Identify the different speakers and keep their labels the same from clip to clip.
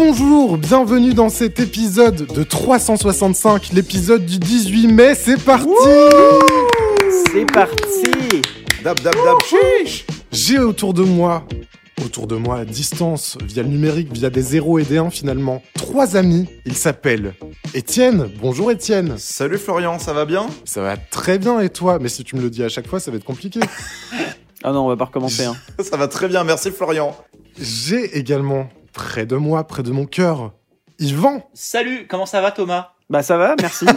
Speaker 1: Bonjour, bienvenue dans cet épisode de 365, l'épisode du 18 mai, c'est parti
Speaker 2: C'est parti
Speaker 3: Dab, dab, dab, chiche
Speaker 1: J'ai autour de moi, autour de moi à distance, via le numérique, via des zéros et des 1 finalement, trois amis, ils s'appellent Étienne, bonjour Étienne
Speaker 3: Salut Florian, ça va bien?
Speaker 1: Ça va très bien et toi? Mais si tu me le dis à chaque fois, ça va être compliqué.
Speaker 2: Ah non, on va pas recommencer. Hein.
Speaker 3: Ça va très bien, merci Florian.
Speaker 1: J'ai également, près de moi, près de mon cœur, Yvan
Speaker 4: Salut, comment ça va Thomas?
Speaker 2: Bah ça va, merci.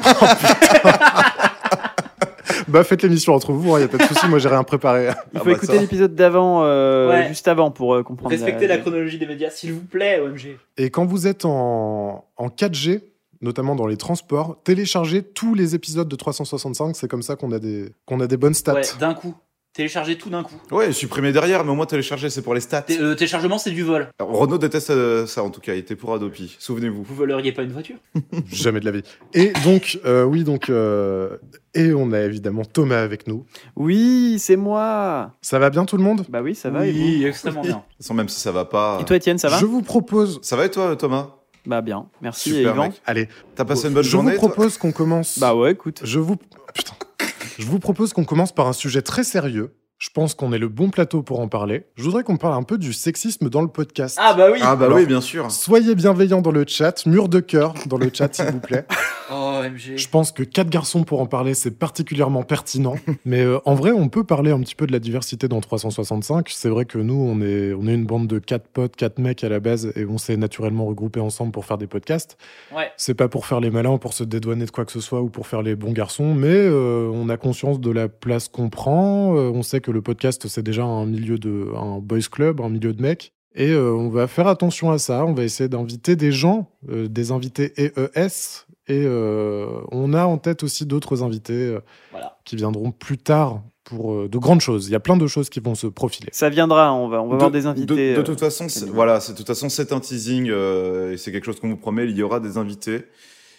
Speaker 1: Bah faites l'émission entre vous, il y a pas de souci, moi j'ai rien préparé.
Speaker 2: Il faut
Speaker 3: bah,
Speaker 2: écouter l'épisode d'avant, euh,
Speaker 4: Ouais.
Speaker 2: juste avant pour euh, comprendre.
Speaker 4: Respectez la chronologie des médias, s'il vous plaît, OMG.
Speaker 1: Et quand vous êtes en, en 4G, notamment dans les transports, téléchargez tous les épisodes de 365. C'est comme ça qu'on a des, qu'on a des bonnes stats.
Speaker 4: Ouais, d'un coup. Téléchargez tout d'un coup.
Speaker 3: Ouais, supprimer derrière, mais au moins télécharger, c'est pour les stats.
Speaker 4: Té- euh, téléchargement, c'est du vol.
Speaker 3: Alors, Renault déteste euh, ça en tout cas, il était pour Adopi, souvenez-vous.
Speaker 4: Vous voleriez pas une voiture?
Speaker 1: Jamais de la vie. Et donc, euh, oui, donc, euh, et on a évidemment Thomas avec nous.
Speaker 2: Oui, c'est moi.
Speaker 1: Ça va bien tout le monde?
Speaker 2: Bah oui, ça va. Et,
Speaker 4: Oui, extrêmement
Speaker 3: De
Speaker 4: bien.
Speaker 3: toute façon, même si ça va pas.
Speaker 2: vous et toi, Étienne, ça va?
Speaker 1: Je vous propose.
Speaker 3: Ça va et toi, Thomas?
Speaker 2: Bah bien, merci. et
Speaker 3: Super,
Speaker 2: Yvan
Speaker 3: mec.
Speaker 1: Allez,
Speaker 3: T'as passé une bonne
Speaker 1: je
Speaker 3: journée
Speaker 1: vous
Speaker 3: toi?
Speaker 1: propose qu'on commence.
Speaker 2: Bah ouais, écoute.
Speaker 1: Je vous. Putain. Je vous propose qu'on commence par un sujet très sérieux. Je pense qu'on est le bon plateau pour en parler. Je voudrais qu'on parle un peu du sexisme dans le podcast.
Speaker 4: Ah bah oui
Speaker 3: Ah bah
Speaker 1: Alors-
Speaker 3: oui, bien sûr.
Speaker 1: Soyez bienveillants dans le chat, mur de cœur dans le chat s'il vous plaît.
Speaker 4: Oh, OMG.
Speaker 1: Je pense que quatre garçons pour en parler, c'est particulièrement pertinent. Mais euh, en vrai, on peut parler un petit peu de la diversité dans 365. C'est vrai que nous, on est, on est une bande de quatre potes, quatre mecs à la base, et on s'est naturellement regroupés ensemble pour faire des podcasts.
Speaker 4: Ouais.
Speaker 1: C'est pas pour faire les malins, pour se dédouaner de quoi que ce soit ou pour faire les bons garçons, mais euh, on a conscience de la place qu'on prend. Euh, on sait que le podcast, c'est déjà un milieu de, un boys club, un milieu de mecs. Et euh, on va faire attention à ça. On va essayer d'inviter des gens, euh, des invités EES. Et euh, on a en tête aussi d'autres invités euh,
Speaker 4: Voilà.
Speaker 1: qui viendront plus tard pour euh, de grandes choses. Il y a plein de choses qui vont se profiler.
Speaker 2: Ça viendra, on va, on va
Speaker 3: De-
Speaker 2: avoir des
Speaker 3: de-
Speaker 2: invités.
Speaker 3: De, toute façon, voilà, c'est de toute façon c'est un teasing euh, et c'est quelque chose qu'on vous promet. Il y aura des invités.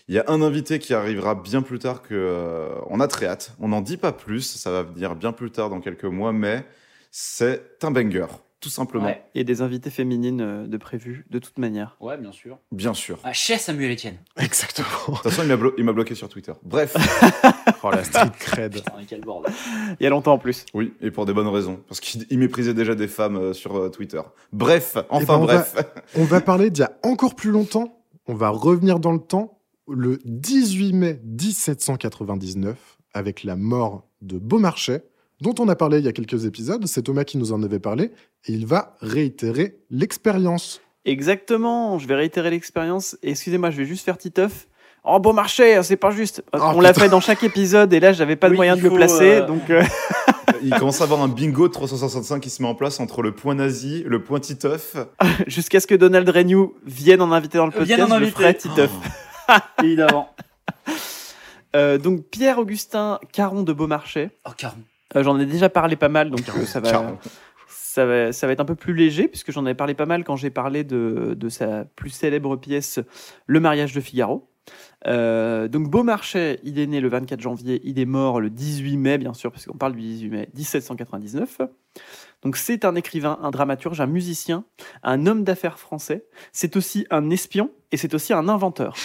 Speaker 3: Il y a un invité qui arrivera bien plus tard que. euh, on a très hâte. On n'en dit pas plus. Ça va venir bien plus tard dans quelques mois, mais c'est un banger, tout simplement.
Speaker 4: Ouais.
Speaker 2: Et des invités féminines euh, de prévu, de toute manière.
Speaker 4: Ouais, bien sûr.
Speaker 3: Bien sûr.
Speaker 4: Ah, chez Samuel Etienne.
Speaker 1: Exactement.
Speaker 3: De toute façon, il m'a blo- il m'a bloqué sur Twitter. Bref,
Speaker 1: Oh la street cred.
Speaker 4: Putain, quel bordel.
Speaker 2: Il y a longtemps en plus.
Speaker 3: oui, et pour des bonnes raisons, parce qu'il il méprisait déjà des femmes euh, sur euh, Twitter. Bref, enfin
Speaker 1: ben, on
Speaker 3: bref.
Speaker 1: On va parler d'il y a encore plus longtemps. On va revenir dans le temps, le 18 mai 1799, avec la mort de Beaumarchais, dont on a parlé il y a quelques épisodes. C'est Thomas qui nous en avait parlé, et il va réitérer l'expérience.
Speaker 2: Exactement, je vais réitérer l'expérience. Excusez-moi, je vais juste faire Titeuf. Oh, bon marché, c'est pas juste.
Speaker 1: Oh,
Speaker 2: on l'a fait dans chaque épisode et là, j'avais pas de
Speaker 4: Oui,
Speaker 2: moyen de le placer.
Speaker 4: euh,
Speaker 2: Donc, euh,
Speaker 3: il commence à avoir un bingo de 365 qui se met en place entre le point nazi, le point Titeuf.
Speaker 2: jusqu'à ce que Donald Renew vienne en invité dans le podcast,
Speaker 4: Vienne en
Speaker 2: je ferai Titeuf.
Speaker 4: Évidemment.
Speaker 2: Euh, donc, Pierre-Augustin Caron de Beaumarchais.
Speaker 4: Oh, Caron.
Speaker 2: Euh, j'en ai déjà parlé pas mal, donc euh, ça va. Ça va, ça va être un peu plus léger, puisque j'en avais parlé pas mal quand j'ai parlé de, de sa plus célèbre pièce, Le mariage de Figaro. Euh, donc Beaumarchais, il est né le 24 janvier, il est mort le 18 mai, bien sûr, parce qu'on parle du 18 mai 1799. Donc c'est un écrivain, un dramaturge, un musicien, un homme d'affaires français. C'est aussi un espion et c'est aussi un inventeur.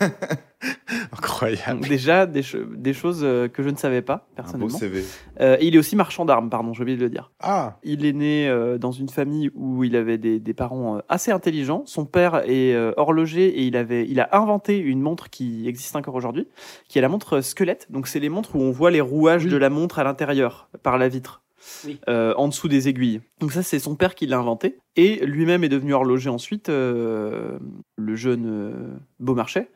Speaker 1: Incroyable.
Speaker 2: Donc déjà des, cho- des choses euh, que je ne savais pas
Speaker 3: Un beau
Speaker 2: personnellement.
Speaker 3: CV.
Speaker 2: Euh, il est aussi marchand d'armes, pardon, j'ai oublié de le dire.
Speaker 1: Ah,
Speaker 2: Il est né euh, dans une famille où il avait des, des parents euh, assez intelligents. Son père est horloger et il, avait, il a inventé une montre qui existe encore aujourd'hui, qui est la montre squelette. Donc, c'est les montres où on voit les rouages
Speaker 1: Oui.
Speaker 2: de la montre à l'intérieur, par la vitre.
Speaker 4: Oui.
Speaker 2: euh, en dessous des aiguilles. Donc ça, c'est son père qui l'a inventé. Et lui-même est devenu horloger ensuite, euh, le jeune euh, Beaumarchais.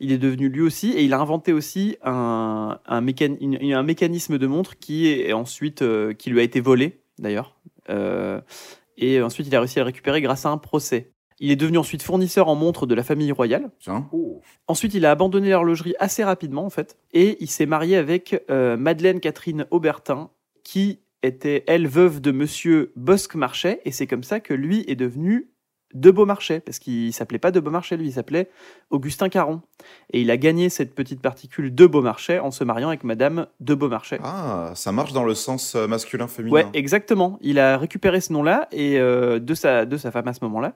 Speaker 2: Il est devenu lui aussi, et il a inventé aussi un, un, mécan- une- un mécanisme de montre qui est ensuite, euh, qui lui a été volé, d'ailleurs. Euh, et ensuite, il a réussi à le récupérer grâce à un procès. Il est devenu ensuite fournisseur en montres de la famille royale.
Speaker 3: Tiens.
Speaker 4: Oh.
Speaker 2: Ensuite, il a abandonné l'horlogerie assez rapidement, en fait, et il s'est marié avec euh, Madeleine Catherine Aubertin, qui était, elle, veuve de monsieur Bosque-Marchais, et c'est comme ça que lui est devenu de Beaumarchais, parce qu'il s'appelait pas de Beaumarchais, lui, il s'appelait Augustin Caron. Et il a gagné cette petite particule de Beaumarchais en se mariant avec Madame de Beaumarchais.
Speaker 3: Ah, ça marche dans le sens euh, masculin-féminin.
Speaker 2: Ouais, exactement. Il a récupéré ce nom-là et euh, de sa de sa femme à ce moment-là,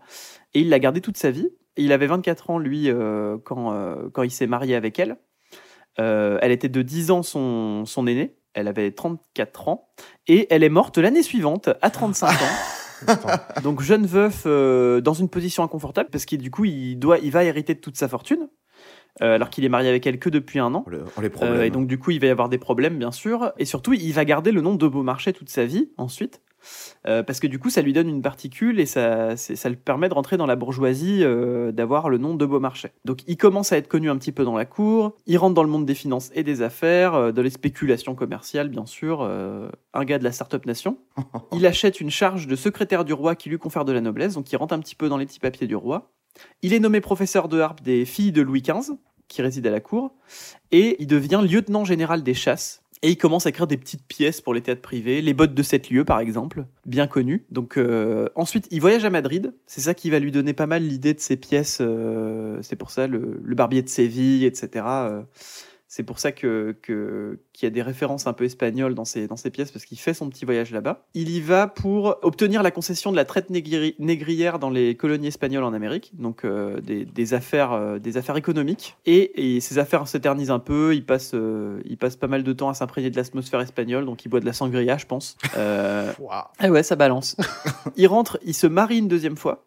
Speaker 2: et il l'a gardé toute sa vie. Et il avait 24 ans lui euh, quand euh, quand il s'est marié avec elle. Elle était de 10 ans son son aînée. Elle avait 34 ans et elle est morte l'année suivante à 35 ans. Donc jeune veuf euh, dans une position inconfortable parce qu'il du coup il doit il va hériter de toute sa fortune euh, alors qu'il est marié avec elle que depuis un an.
Speaker 3: Oh, oh, les.
Speaker 2: Euh, et donc du coup, il va y avoir des problèmes, bien sûr. Et surtout, il va garder le nom de Beaumarchais toute sa vie ensuite. Euh, parce que du coup, ça lui donne une particule et ça, ça le permet de rentrer dans la bourgeoisie, euh, d'avoir le nom de Beaumarchais. Donc il commence à être connu un petit peu dans la cour, il rentre dans le monde des finances et des affaires, euh, de les spéculations commerciales, bien sûr, euh, un gars de la Startup Nation. Il achète une charge de secrétaire du roi qui lui confère de la noblesse, donc il rentre un petit peu dans les petits papiers du roi. Il est nommé professeur de harpe des filles de Louis XV, qui réside à la cour, et il devient lieutenant général des chasses. Et il commence à écrire des petites pièces pour les théâtres privés, les bottes de sept lieux par exemple, bien connues. Donc euh, ensuite, il voyage à Madrid. C'est ça qui va lui donner pas mal l'idée de ses pièces. euh, c'est pour ça le, Barbier de Séville, etc. c'est pour ça que qu'il y a des références un peu espagnoles dans ses dans ses pièces parce qu'il fait son petit voyage là-bas. Il y va pour obtenir la concession de la traite négri- négrière dans les colonies espagnoles en Amérique, donc euh, des, des affaires euh, des affaires économiques. Et, et ces affaires s'éternisent un peu. Il passe euh, il passe pas mal de temps à s'imprégner de l'atmosphère espagnole, donc il boit de la sangria, je pense. Euh, ah ouais, ça balance. il rentre, il se marie une deuxième fois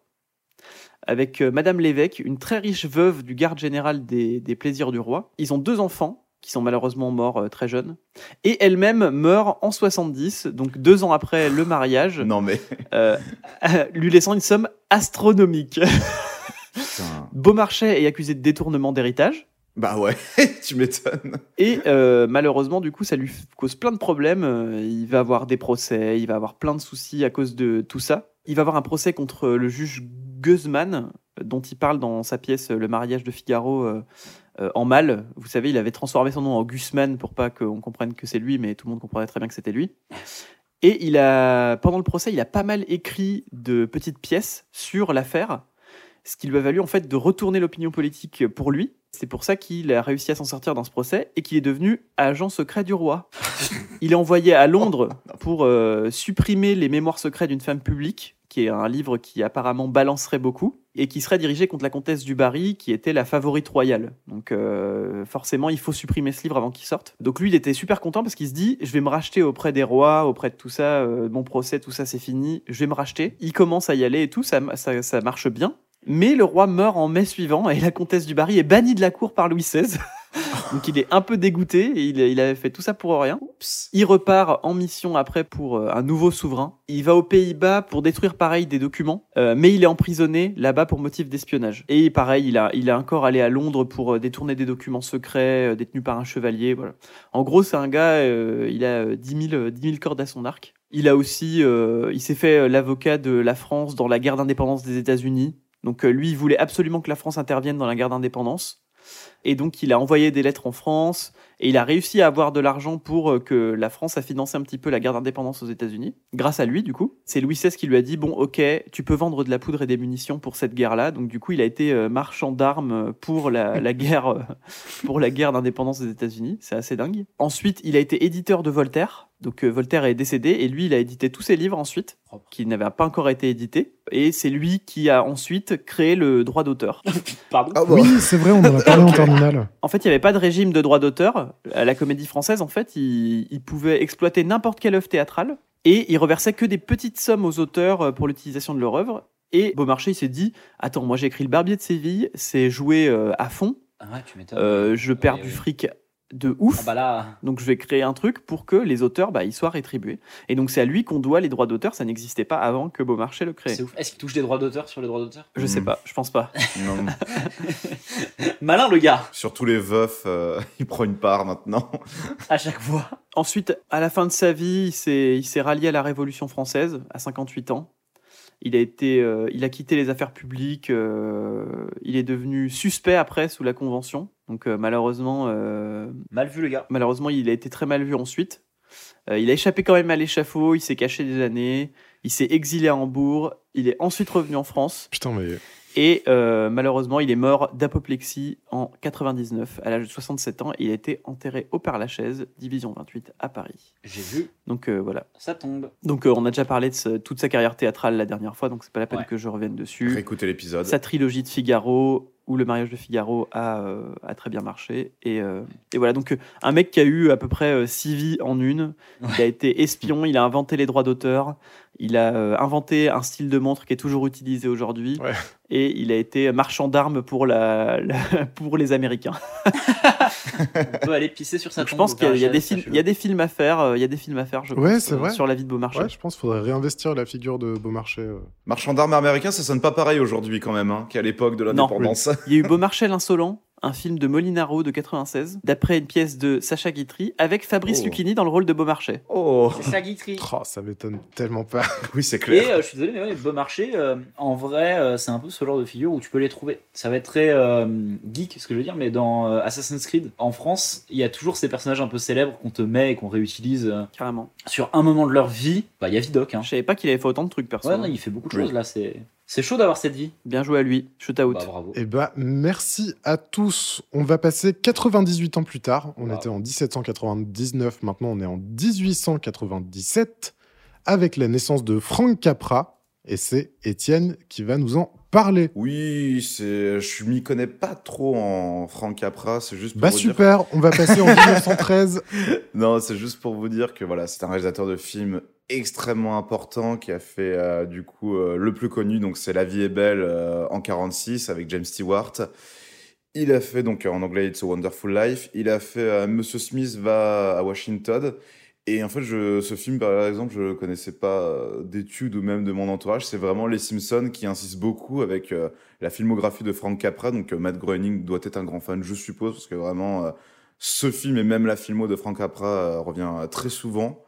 Speaker 2: avec euh, Madame l'évêque, une très riche veuve du garde général des, des plaisirs du roi. Ils ont deux enfants qui sont malheureusement morts euh, très jeunes. Et elle-même meurt en 70, donc deux ans après le mariage,
Speaker 3: Non mais.
Speaker 2: euh, lui laissant une somme astronomique.
Speaker 3: Putain.
Speaker 2: Beaumarchais est accusé de détournement d'héritage.
Speaker 3: Bah ouais, tu m'étonnes.
Speaker 2: Et euh, malheureusement, du coup, ça lui cause plein de problèmes. Il va avoir des procès, il va avoir plein de soucis à cause de tout ça. Il va avoir un procès contre le juge Guzman, dont il parle dans sa pièce euh, Le mariage de Figaro euh, euh, en mal. Vous savez, il avait transformé son nom en Guzman pour pas qu'on comprenne que c'est lui, mais tout le monde comprenait très bien que c'était lui. Et il a, pendant le procès, il a pas mal écrit de petites pièces sur l'affaire, ce qui lui a valu en fait de retourner l'opinion politique pour lui. C'est pour ça qu'il a réussi à s'en sortir dans ce procès et qu'il est devenu agent secret du roi. Il est envoyé à Londres pour euh, supprimer les mémoires secrets d'une femme publique, qui est un livre qui apparemment balancerait beaucoup, et qui serait dirigé contre la comtesse du Barry, qui était la favorite royale. Donc euh, forcément, il faut supprimer ce livre avant qu'il sorte. Donc lui, il était super content parce qu'il se dit, je vais me racheter auprès des rois, auprès de tout ça, euh, mon procès, tout ça, c'est fini, je vais me racheter. Il commence à y aller et tout, ça, ça, ça marche bien. Mais le roi meurt en mai suivant et la comtesse du Barry est bannie de la cour par Louis XVI. Donc il est un peu dégoûté et il, il avait fait tout ça pour rien. Il repart en mission après pour euh, un nouveau souverain. Il va aux Pays-Bas pour détruire pareil des documents, euh, mais il est emprisonné là-bas pour motif d'espionnage. Et pareil, il a, il a encore allé à Londres pour euh, détourner des documents secrets détenus par un chevalier. Voilà. En gros, c'est un gars, il a euh, 10 000, euh, 10 000 cordes à son arc. Il a aussi, il s'est fait l'avocat de la France dans la guerre d'indépendance des États-Unis. Donc euh, lui, il voulait absolument que la France intervienne dans la guerre d'indépendance. Et donc il a envoyé des lettres en France et il a réussi à avoir de l'argent pour euh, que la France a financé un petit peu la guerre d'indépendance aux États-Unis. Grâce à lui, du coup. C'est Louis XVI qui lui a dit Bon, ok, tu peux vendre de la poudre et des munitions pour cette guerre-là. Donc du coup, il a été euh, marchand d'armes pour la, la guerre, pour la guerre d'indépendance des États-Unis. C'est assez dingue. Ensuite, il a été éditeur de Voltaire. Donc euh, Voltaire est décédé et lui, il a édité tous ses livres ensuite, qui n'avaient pas encore été édités. Et c'est lui qui a ensuite créé le droit d'auteur.
Speaker 4: Pardon.
Speaker 3: Ah bah.
Speaker 1: Oui, c'est vrai, on en a parlé en terminale.
Speaker 2: En fait, il n'y avait pas de régime de droit d'auteur. À la comédie française, en fait, il, il pouvait exploiter n'importe quelle œuvre théâtrale et il reversait que des petites sommes aux auteurs euh, pour l'utilisation de leur œuvre. Et Beaumarchais, il s'est dit Attends, moi j'ai écrit Le Barbier de Séville, c'est joué euh, à fond,
Speaker 4: Ah ouais, tu m'étonnes.
Speaker 2: Euh, je perds
Speaker 4: oui.
Speaker 2: du fric de ouf.
Speaker 4: Ah bah là.
Speaker 2: Donc je vais créer un truc pour que les auteurs bah, ils soient rétribués. Et donc c'est à lui qu'on doit les droits d'auteur, ça n'existait pas avant que Beaumarchais le crée.
Speaker 4: C'est ouf. Est-ce qu'il touche des droits d'auteur sur les droits d'auteur?
Speaker 2: Je sais
Speaker 3: Hmm.
Speaker 2: pas, je pense pas.
Speaker 3: Non.
Speaker 4: Malin le gars,
Speaker 3: Surtout les veufs, euh, il prend une part maintenant.
Speaker 4: à chaque fois.
Speaker 2: Ensuite, à la fin de sa vie, il s'est, il s'est rallié à la Révolution française à 58 ans. Il a, été, euh, il a quitté les affaires publiques. euh, il est devenu suspect après sous la Convention. Donc euh, malheureusement, euh,
Speaker 4: Mal vu, le gars.
Speaker 2: malheureusement, il a été très mal vu ensuite. Euh, il a échappé quand même à l'échafaud. Il s'est caché des années. Il s'est exilé à Hambourg. Il est ensuite revenu en France.
Speaker 1: Putain, mais
Speaker 2: Et euh, malheureusement, il est mort d'apoplexie en 99, à l'âge de 67 ans. Il a été enterré au Père-Lachaise, division 28, à Paris.
Speaker 4: J'ai vu,
Speaker 2: Donc euh, voilà.
Speaker 4: ça tombe.
Speaker 2: Donc euh, on a déjà parlé de ce- toute sa carrière théâtrale la dernière fois, donc c'est pas la peine
Speaker 4: Ouais.
Speaker 2: que je revienne dessus.
Speaker 3: Réécoutez l'épisode.
Speaker 2: Sa trilogie de Figaro ou le mariage de Figaro a, euh, a très bien marché. Et, euh, et voilà, donc un mec qui a eu à peu près euh, six vies en une. Il a été espion, il a inventé les droits d'auteur, il a euh, inventé un style de montre qui est toujours utilisé aujourd'hui.
Speaker 1: Ouais.
Speaker 2: Et il a été marchand d'armes pour, la, la- pour les Américains.
Speaker 4: On peut aller pisser sur sa
Speaker 2: je pense qu'il y, a- il y a
Speaker 4: Père
Speaker 2: des films,
Speaker 4: sachez-le.
Speaker 2: il y a des films à faire. euh, Il y a des films à faire, je
Speaker 1: Ouais,
Speaker 2: pense, euh,
Speaker 1: vrai.
Speaker 2: sur la vie de Beaumarchais.
Speaker 1: ouais, je pense qu'il faudrait réinvestir la figure de Beaumarchais. euh.
Speaker 3: Marchand d'armes américain, ça sonne pas pareil aujourd'hui quand même, hein, qu'à l'époque de l'indépendance.
Speaker 2: Il y a eu Beaumarchais l'insolent, un film de Molinaro de 96, d'après une pièce de Sacha Guitry, avec Fabrice
Speaker 3: Oh.
Speaker 2: Lucchini dans le rôle de Beaumarchais.
Speaker 3: Oh,
Speaker 4: C'est sa guiterie.
Speaker 1: Oh, ça m'étonne tellement pas.
Speaker 3: oui, c'est clair.
Speaker 4: Et euh, je suis désolé, mais ouais, Beaumarchais, euh, en vrai, euh, c'est un peu ce genre de figure où tu peux les trouver. Ça va être très euh, geek, ce que je veux dire, mais dans euh, Assassin's Creed, en France, il y a toujours ces personnages un peu célèbres qu'on te met et qu'on réutilise euh,
Speaker 2: Carrément.
Speaker 4: sur un moment de leur vie. Bah, il y a Vidocq. Hein.
Speaker 2: Je savais pas qu'il avait fait autant de trucs, perso.
Speaker 4: Ouais, non, il fait beaucoup de
Speaker 3: Oui.
Speaker 4: choses là. C'est c'est chaud d'avoir cette vie.
Speaker 2: Bien joué à lui. Shoot out.
Speaker 4: Bah, bravo.
Speaker 1: Eh bah, merci à tous. On va passer 98 ans plus tard. On
Speaker 4: Wow.
Speaker 1: était en 1799, maintenant on est en 1897, avec la naissance de Frank Capra. Et c'est Étienne qui va nous en parler.
Speaker 3: Oui, c'est, je m'y connais pas trop en Frank Capra, c'est juste pour
Speaker 1: Bah
Speaker 3: vous dire-
Speaker 1: super, on va passer en 1913.
Speaker 3: Non, c'est juste pour vous dire que voilà, c'est un réalisateur de films extrêmement important qui a fait euh, du coup euh, le plus connu, donc c'est La vie est belle euh, en 46 avec James Stewart. Il a fait donc en anglais It's a Wonderful Life. Il a fait Monsieur Smith va à Washington. Et en fait, je, ce film, par exemple, je connaissais pas d'études ou même de mon entourage. C'est vraiment Les Simpsons qui insistent beaucoup avec la filmographie de Frank Capra. Donc, Matt Groening doit être un grand fan, je suppose, parce que vraiment, ce film et même la filmo de Frank Capra revient très souvent.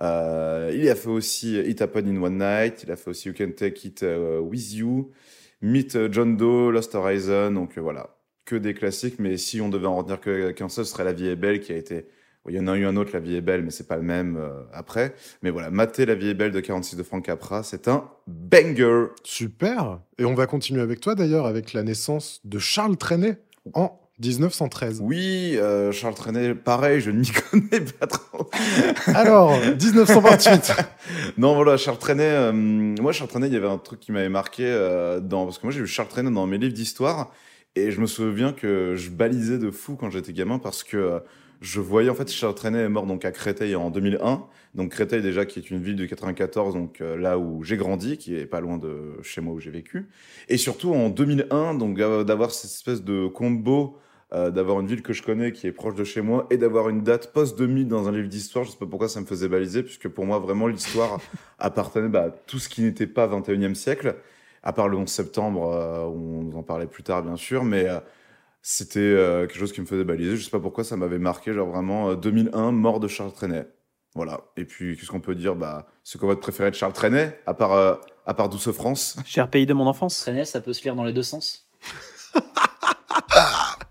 Speaker 3: Euh, il a fait aussi It Happened in One Night. Il a fait aussi You Can Take It euh, With You. Meet euh, John Doe, Lost Horizon. Donc, euh, voilà, que des classiques. Mais si on devait en retenir qu'un seul, ce serait La vie est belle qui a été il y en a eu un autre, La vie est belle, mais c'est pas le même euh, après. Mais voilà, mater La vie est belle de 46 de Frank Capra, c'est un banger.
Speaker 1: Super. Et on va continuer avec toi d'ailleurs, avec la naissance de Charles Trenet en 1913.
Speaker 3: Oui, euh, Charles Trenet, pareil, je ne m'y connais pas trop.
Speaker 1: Alors, 1928.
Speaker 3: non, voilà, Charles Trenet, euh, moi, Charles Trenet, il y avait un truc qui m'avait marqué euh, dans, parce que moi, j'ai vu Charles Trenet dans mes livres d'histoire, et je me souviens que je balisais de fou quand j'étais gamin parce que euh, je voyais, en fait, Charles Trenet est mort donc à Créteil en 2001. Donc Créteil, déjà, qui est une ville de 94, donc euh, là où j'ai grandi, qui est pas loin de chez moi où j'ai vécu. Et surtout en 2001, donc d'avoir cette espèce de combo euh, d'avoir une ville que je connais qui est proche de chez moi et d'avoir une date post-2000 dans un livre d'histoire. Je sais pas pourquoi ça me faisait baliser, puisque pour moi, vraiment, l'histoire appartenait bah, à tout ce qui n'était pas 21e siècle, à part le 11 septembre, euh, où on nous en parlait plus tard, bien sûr, mais euh, c'était euh, quelque chose qui me faisait baliser. Je sais pas pourquoi ça m'avait marqué, genre vraiment euh, 2001, mort de Charles Trenet. Voilà. Et puis, qu'est-ce qu'on peut dire bah, C'est quoi votre préféré de Charles Trenet, à part, euh, à part Douce France
Speaker 2: Cher pays de mon enfance.
Speaker 4: Traîner, ça peut se lire dans les deux sens.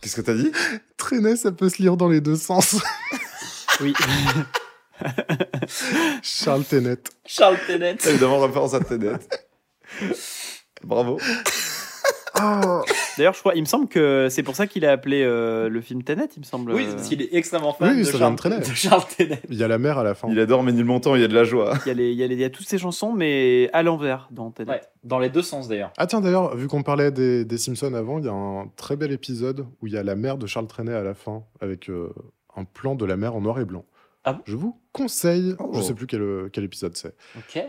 Speaker 3: Qu'est-ce que t'as dit?
Speaker 1: Trenet, ça peut se lire dans les deux sens.
Speaker 2: Oui.
Speaker 1: Charles Tenet.
Speaker 4: Charles Tenet.
Speaker 3: Évidemment, référence à Tenet. Bravo.
Speaker 2: D'ailleurs, je crois, il me semble que c'est pour ça qu'il a appelé euh, le film Tenet, il me semble.
Speaker 4: Oui, parce qu'il est extrêmement fan
Speaker 1: Oui,
Speaker 4: de,
Speaker 1: ça vient
Speaker 4: Charles,
Speaker 1: de
Speaker 4: Charles Tenet.
Speaker 1: Il y a la mer à la fin.
Speaker 3: Il adore Ménilmontant, il y a de la joie.
Speaker 2: Il y, a les- il y a les- il y a toutes ces chansons, mais à l'envers dans Tenet.
Speaker 4: Ouais, dans les deux sens d'ailleurs.
Speaker 1: Ah tiens, d'ailleurs, vu qu'on parlait des, des Simpsons avant, il y a un très bel épisode où il y a la mère de Charles Trenet à la fin, avec euh, un plan de la mer en noir et blanc.
Speaker 4: Ah bon?
Speaker 1: Je vous conseille,
Speaker 3: Oh.
Speaker 1: je sais plus quel, quel épisode c'est.
Speaker 4: Ok.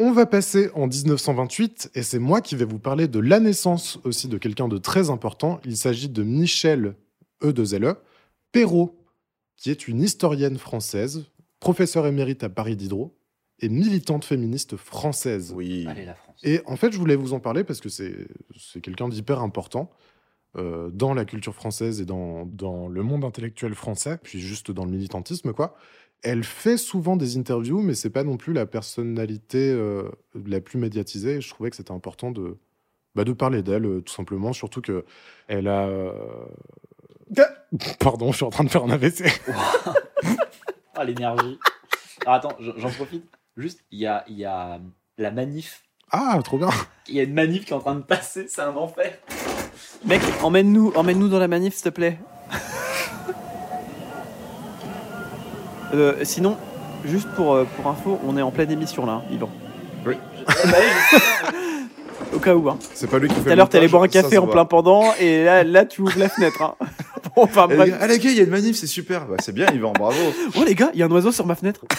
Speaker 1: On va passer en 1928 et c'est moi qui vais vous parler de la naissance aussi de quelqu'un de très important. Il s'agit de Michel E. de Zelle, Perrault, qui est une historienne française, professeure émérite à Paris Diderot et militante féministe française.
Speaker 3: Oui.
Speaker 4: Allez, la France.
Speaker 1: Et en fait, je voulais vous en parler parce que c'est c'est quelqu'un d'hyper important euh, dans la culture française et dans, dans le monde intellectuel français, puis juste dans le militantisme, quoi. Elle fait souvent des interviews, mais c'est pas non plus la personnalité euh, la plus médiatisée. Et Je trouvais que c'était important de, bah, de parler d'elle, euh, tout simplement. Surtout que elle a. euh, Pardon, je suis en train de faire un AVC.
Speaker 4: Ah, l'énergie. Alors attends, j'en j'en profite. Juste, il y a, il y a la manif.
Speaker 1: Ah, trop bien.
Speaker 4: Il y a une manif qui est en train de passer, c'est un enfer.
Speaker 2: Mec, emmène-nous emmène dans la manif, s'il te plaît. Euh, sinon, juste pour, euh, pour info, on est en pleine émission là, hein, Yvan.
Speaker 4: Ah bah oui,
Speaker 2: Au cas où. Hein.
Speaker 3: C'est pas lui qui fait
Speaker 2: Tout à l'heure, t'allais boire un
Speaker 3: ça
Speaker 2: café en plein pendant, et là, là tu ouvres la fenêtre. Hein. Bon, enfin,
Speaker 3: les
Speaker 2: bref.
Speaker 3: gars, Ah les gars, il y a une manif, c'est super. Bah, c'est bien, Yvan, bravo.
Speaker 2: Oh les gars, il y a un oiseau sur ma fenêtre.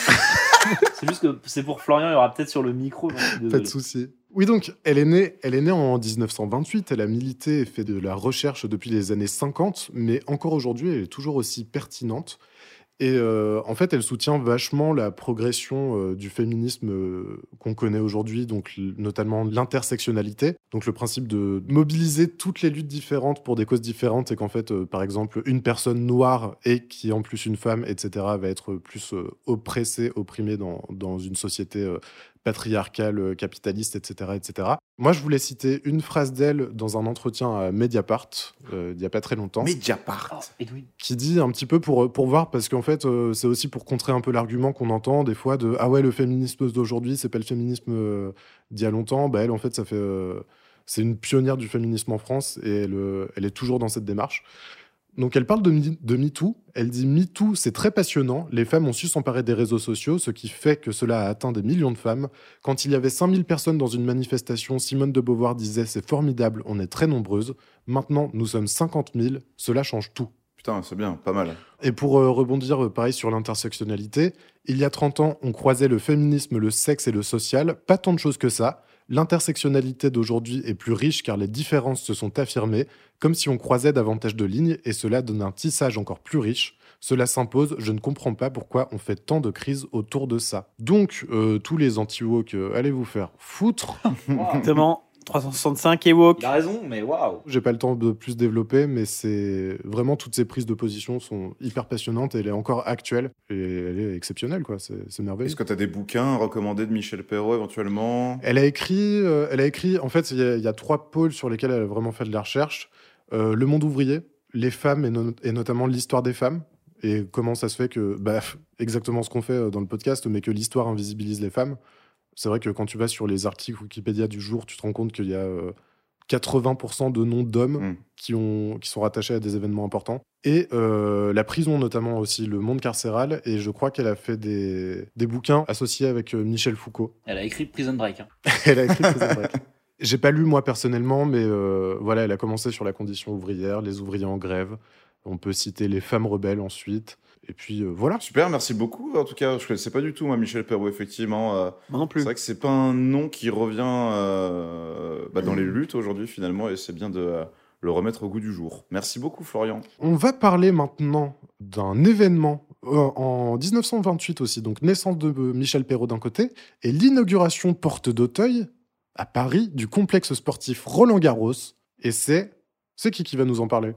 Speaker 4: C'est juste que c'est pour Florian, il y aura peut-être sur le micro.
Speaker 1: Pas de souci. Oui, donc, elle est, née, elle est née en 1928. Elle a milité et fait de la recherche depuis les années 50, mais encore aujourd'hui, elle est toujours aussi pertinente. Et euh, en fait, elle soutient vachement la progression euh, du féminisme euh, qu'on connaît aujourd'hui, donc notamment l'intersectionnalité. Donc le principe de mobiliser toutes les luttes différentes pour des causes différentes et qu'en fait, par exemple, une personne noire et qui est en plus une femme, etc., va être plus oppressée, opprimée dans, dans une société patriarcale, euh, capitaliste, etc., etc. Moi, je voulais citer une phrase d'elle dans un entretien à Mediapart, euh, il n'y a pas très longtemps
Speaker 3: Mediapart.
Speaker 4: Oh,
Speaker 1: qui dit un petit peu pour, pour voir, parce qu'en fait, euh, c'est aussi pour contrer un peu l'argument qu'on entend des fois de Ah ouais, le féminisme d'aujourd'hui, c'est pas le féminisme euh, d'il y a longtemps. Bah, elle, en fait, ça fait. euh, c'est une pionnière du féminisme en France et elle, euh, elle est toujours dans cette démarche. Donc, elle parle de, de MeToo. Elle dit MeToo, c'est très passionnant. Les femmes ont su s'emparer des réseaux sociaux, ce qui fait que cela a atteint des millions de femmes. Quand il y avait 5000 personnes dans une manifestation, Simone de Beauvoir disait C'est formidable, on est très nombreuses. Maintenant, nous sommes 50 000. Cela change tout.
Speaker 3: Putain, c'est bien, pas mal.
Speaker 1: Et pour euh, rebondir euh, pareil sur l'intersectionnalité, il y a 30 ans, on croisait le féminisme, le sexe et le social, pas tant de choses que ça. L'intersectionnalité d'aujourd'hui est plus riche car les différences se sont affirmées, comme si on croisait davantage de lignes, et cela donne un tissage encore plus riche. Cela s'impose, je ne comprends pas pourquoi on fait tant de crises autour de ça. Donc, euh, tous les anti-woke, euh, allez vous faire foutre.
Speaker 2: Exactement. 365 et woke.
Speaker 4: Il a raison, mais waouh.
Speaker 1: J'ai pas le temps de plus développer, mais c'est vraiment toutes ces prises de position sont hyper passionnantes et elle est encore actuelle et elle est exceptionnelle quoi. C'est merveilleux.
Speaker 3: Est-ce que tu as des bouquins recommandés de Michel Perrault éventuellement?
Speaker 1: Elle a écrit, euh, elle a écrit. En fait, il y, a- il y a trois pôles sur lesquels elle a vraiment fait de la recherche Euh, le monde ouvrier, les femmes et, no- et notamment l'histoire des femmes et comment ça se fait que, bah, exactement ce qu'on fait euh, dans le podcast, mais que l'histoire invisibilise les femmes. C'est vrai que quand tu vas sur les articles Wikipédia du jour, tu te rends compte qu'il y a euh, 80% de noms d'hommes
Speaker 3: Mm.
Speaker 1: qui, ont, qui sont rattachés à des événements importants. Et euh, la prison, notamment aussi, le monde carcéral. Et je crois qu'elle a fait des, des bouquins associés avec euh, Michel Foucault.
Speaker 4: Elle a écrit Prison Break. hein.
Speaker 1: Elle a écrit Prison Break. J'ai pas lu moi personnellement, mais euh, voilà, elle a commencé sur la condition ouvrière, les ouvriers en grève. On peut citer les femmes rebelles ensuite. Et puis euh, voilà.
Speaker 3: Super, merci beaucoup. En tout cas, je ne connaissais pas du tout, moi, Michel Perrault, effectivement. euh,
Speaker 2: Moi non
Speaker 3: c'est
Speaker 2: plus.
Speaker 3: vrai que c'est pas un nom qui revient euh, bah, dans les luttes aujourd'hui, finalement, et c'est bien de euh, le remettre au goût du jour. Merci beaucoup, Florian.
Speaker 1: On va parler maintenant d'un événement euh, en 1928 aussi, donc naissance de Michel Perrault d'un côté, et l'inauguration porte d'Auteuil à Paris du complexe sportif Roland Garros. Et c'est c'est qui qui va nous en parler?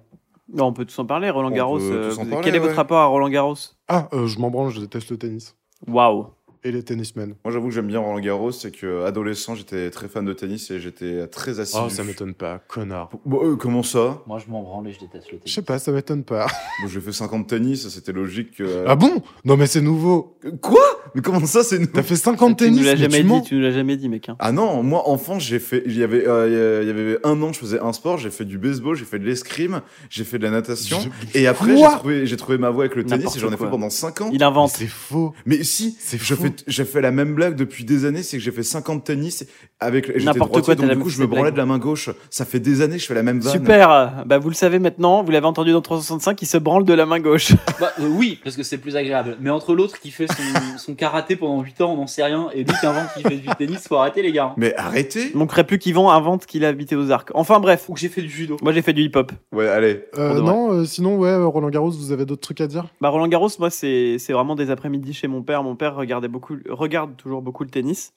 Speaker 2: Non, on peut tous en parler, Roland Garros. euh, vous- quel est votre rapport à Roland Garros?
Speaker 1: Ah, euh, je m'en branle, je déteste le tennis
Speaker 2: Waouh.
Speaker 1: Et les tennismen.
Speaker 3: Moi, j'avoue que j'aime bien Roland Garros, c'est que adolescent, j'étais très fan de tennis et j'étais très assidu.
Speaker 1: Oh, ça m'étonne pas, connard.
Speaker 3: Bon, euh, comment ça?
Speaker 4: Moi, je m'en branle et je déteste le
Speaker 1: Je
Speaker 4: tennis.
Speaker 1: sais pas, ça m'étonne pas.
Speaker 3: Bon, J'ai fait 50 tennis, c'était logique que...
Speaker 1: Ah bon? Non mais c'est nouveau.
Speaker 3: Quoi? Mais comment ça, c'est nous
Speaker 1: T'as fait 50
Speaker 2: Tu nous
Speaker 1: tennis
Speaker 2: l'as
Speaker 1: mais
Speaker 2: jamais
Speaker 1: tu
Speaker 2: dit, tu nous l'as jamais dit, mec. hein.
Speaker 3: Ah non, moi enfant, j'ai fait, il y avait, euh, il y avait un an, je faisais un sport, j'ai fait du baseball, j'ai fait de l'escrime, j'ai fait de la natation,
Speaker 1: Je-
Speaker 3: et après j'ai trouvé, j'ai trouvé ma voie avec le tennis et j'en ai fait pendant 5 ans.
Speaker 2: Il invente.
Speaker 1: C'est faux.
Speaker 3: Mais si, je fais, j'ai fait la même blague depuis des années, c'est que j'ai fait 50 tennis avec,
Speaker 2: N'importe quoi,
Speaker 3: donc du coup je me branlais
Speaker 2: blague.
Speaker 3: de la main gauche. Ça fait des années que je fais la même vanne.
Speaker 2: Super. Bah, vous le savez maintenant, vous l'avez entendu dans 365, il se branle de la main gauche.
Speaker 4: Bah, euh, oui, parce que c'est plus agréable. Mais entre l'autre qui fait son, son karaté pendant 8 ans, on n'en sait rien, et lui qui invente qui fait du tennis, faut arrêter les gars.
Speaker 3: Mais arrêtez
Speaker 2: Il manquerait plus qu'Yvan invente qu'il a habité aux arcs. Enfin bref.
Speaker 4: Ou que j'ai fait du judo.
Speaker 2: Moi j'ai fait du hip-hop.
Speaker 3: Ouais, allez.
Speaker 1: Euh, non, euh, sinon ouais, Roland Garros, vous avez d'autres trucs à dire?
Speaker 2: Bah Roland Garros, moi c'est c'est vraiment des après-midi chez mon père. Mon père regardait beaucoup beaucoup, regarde toujours beaucoup le tennis.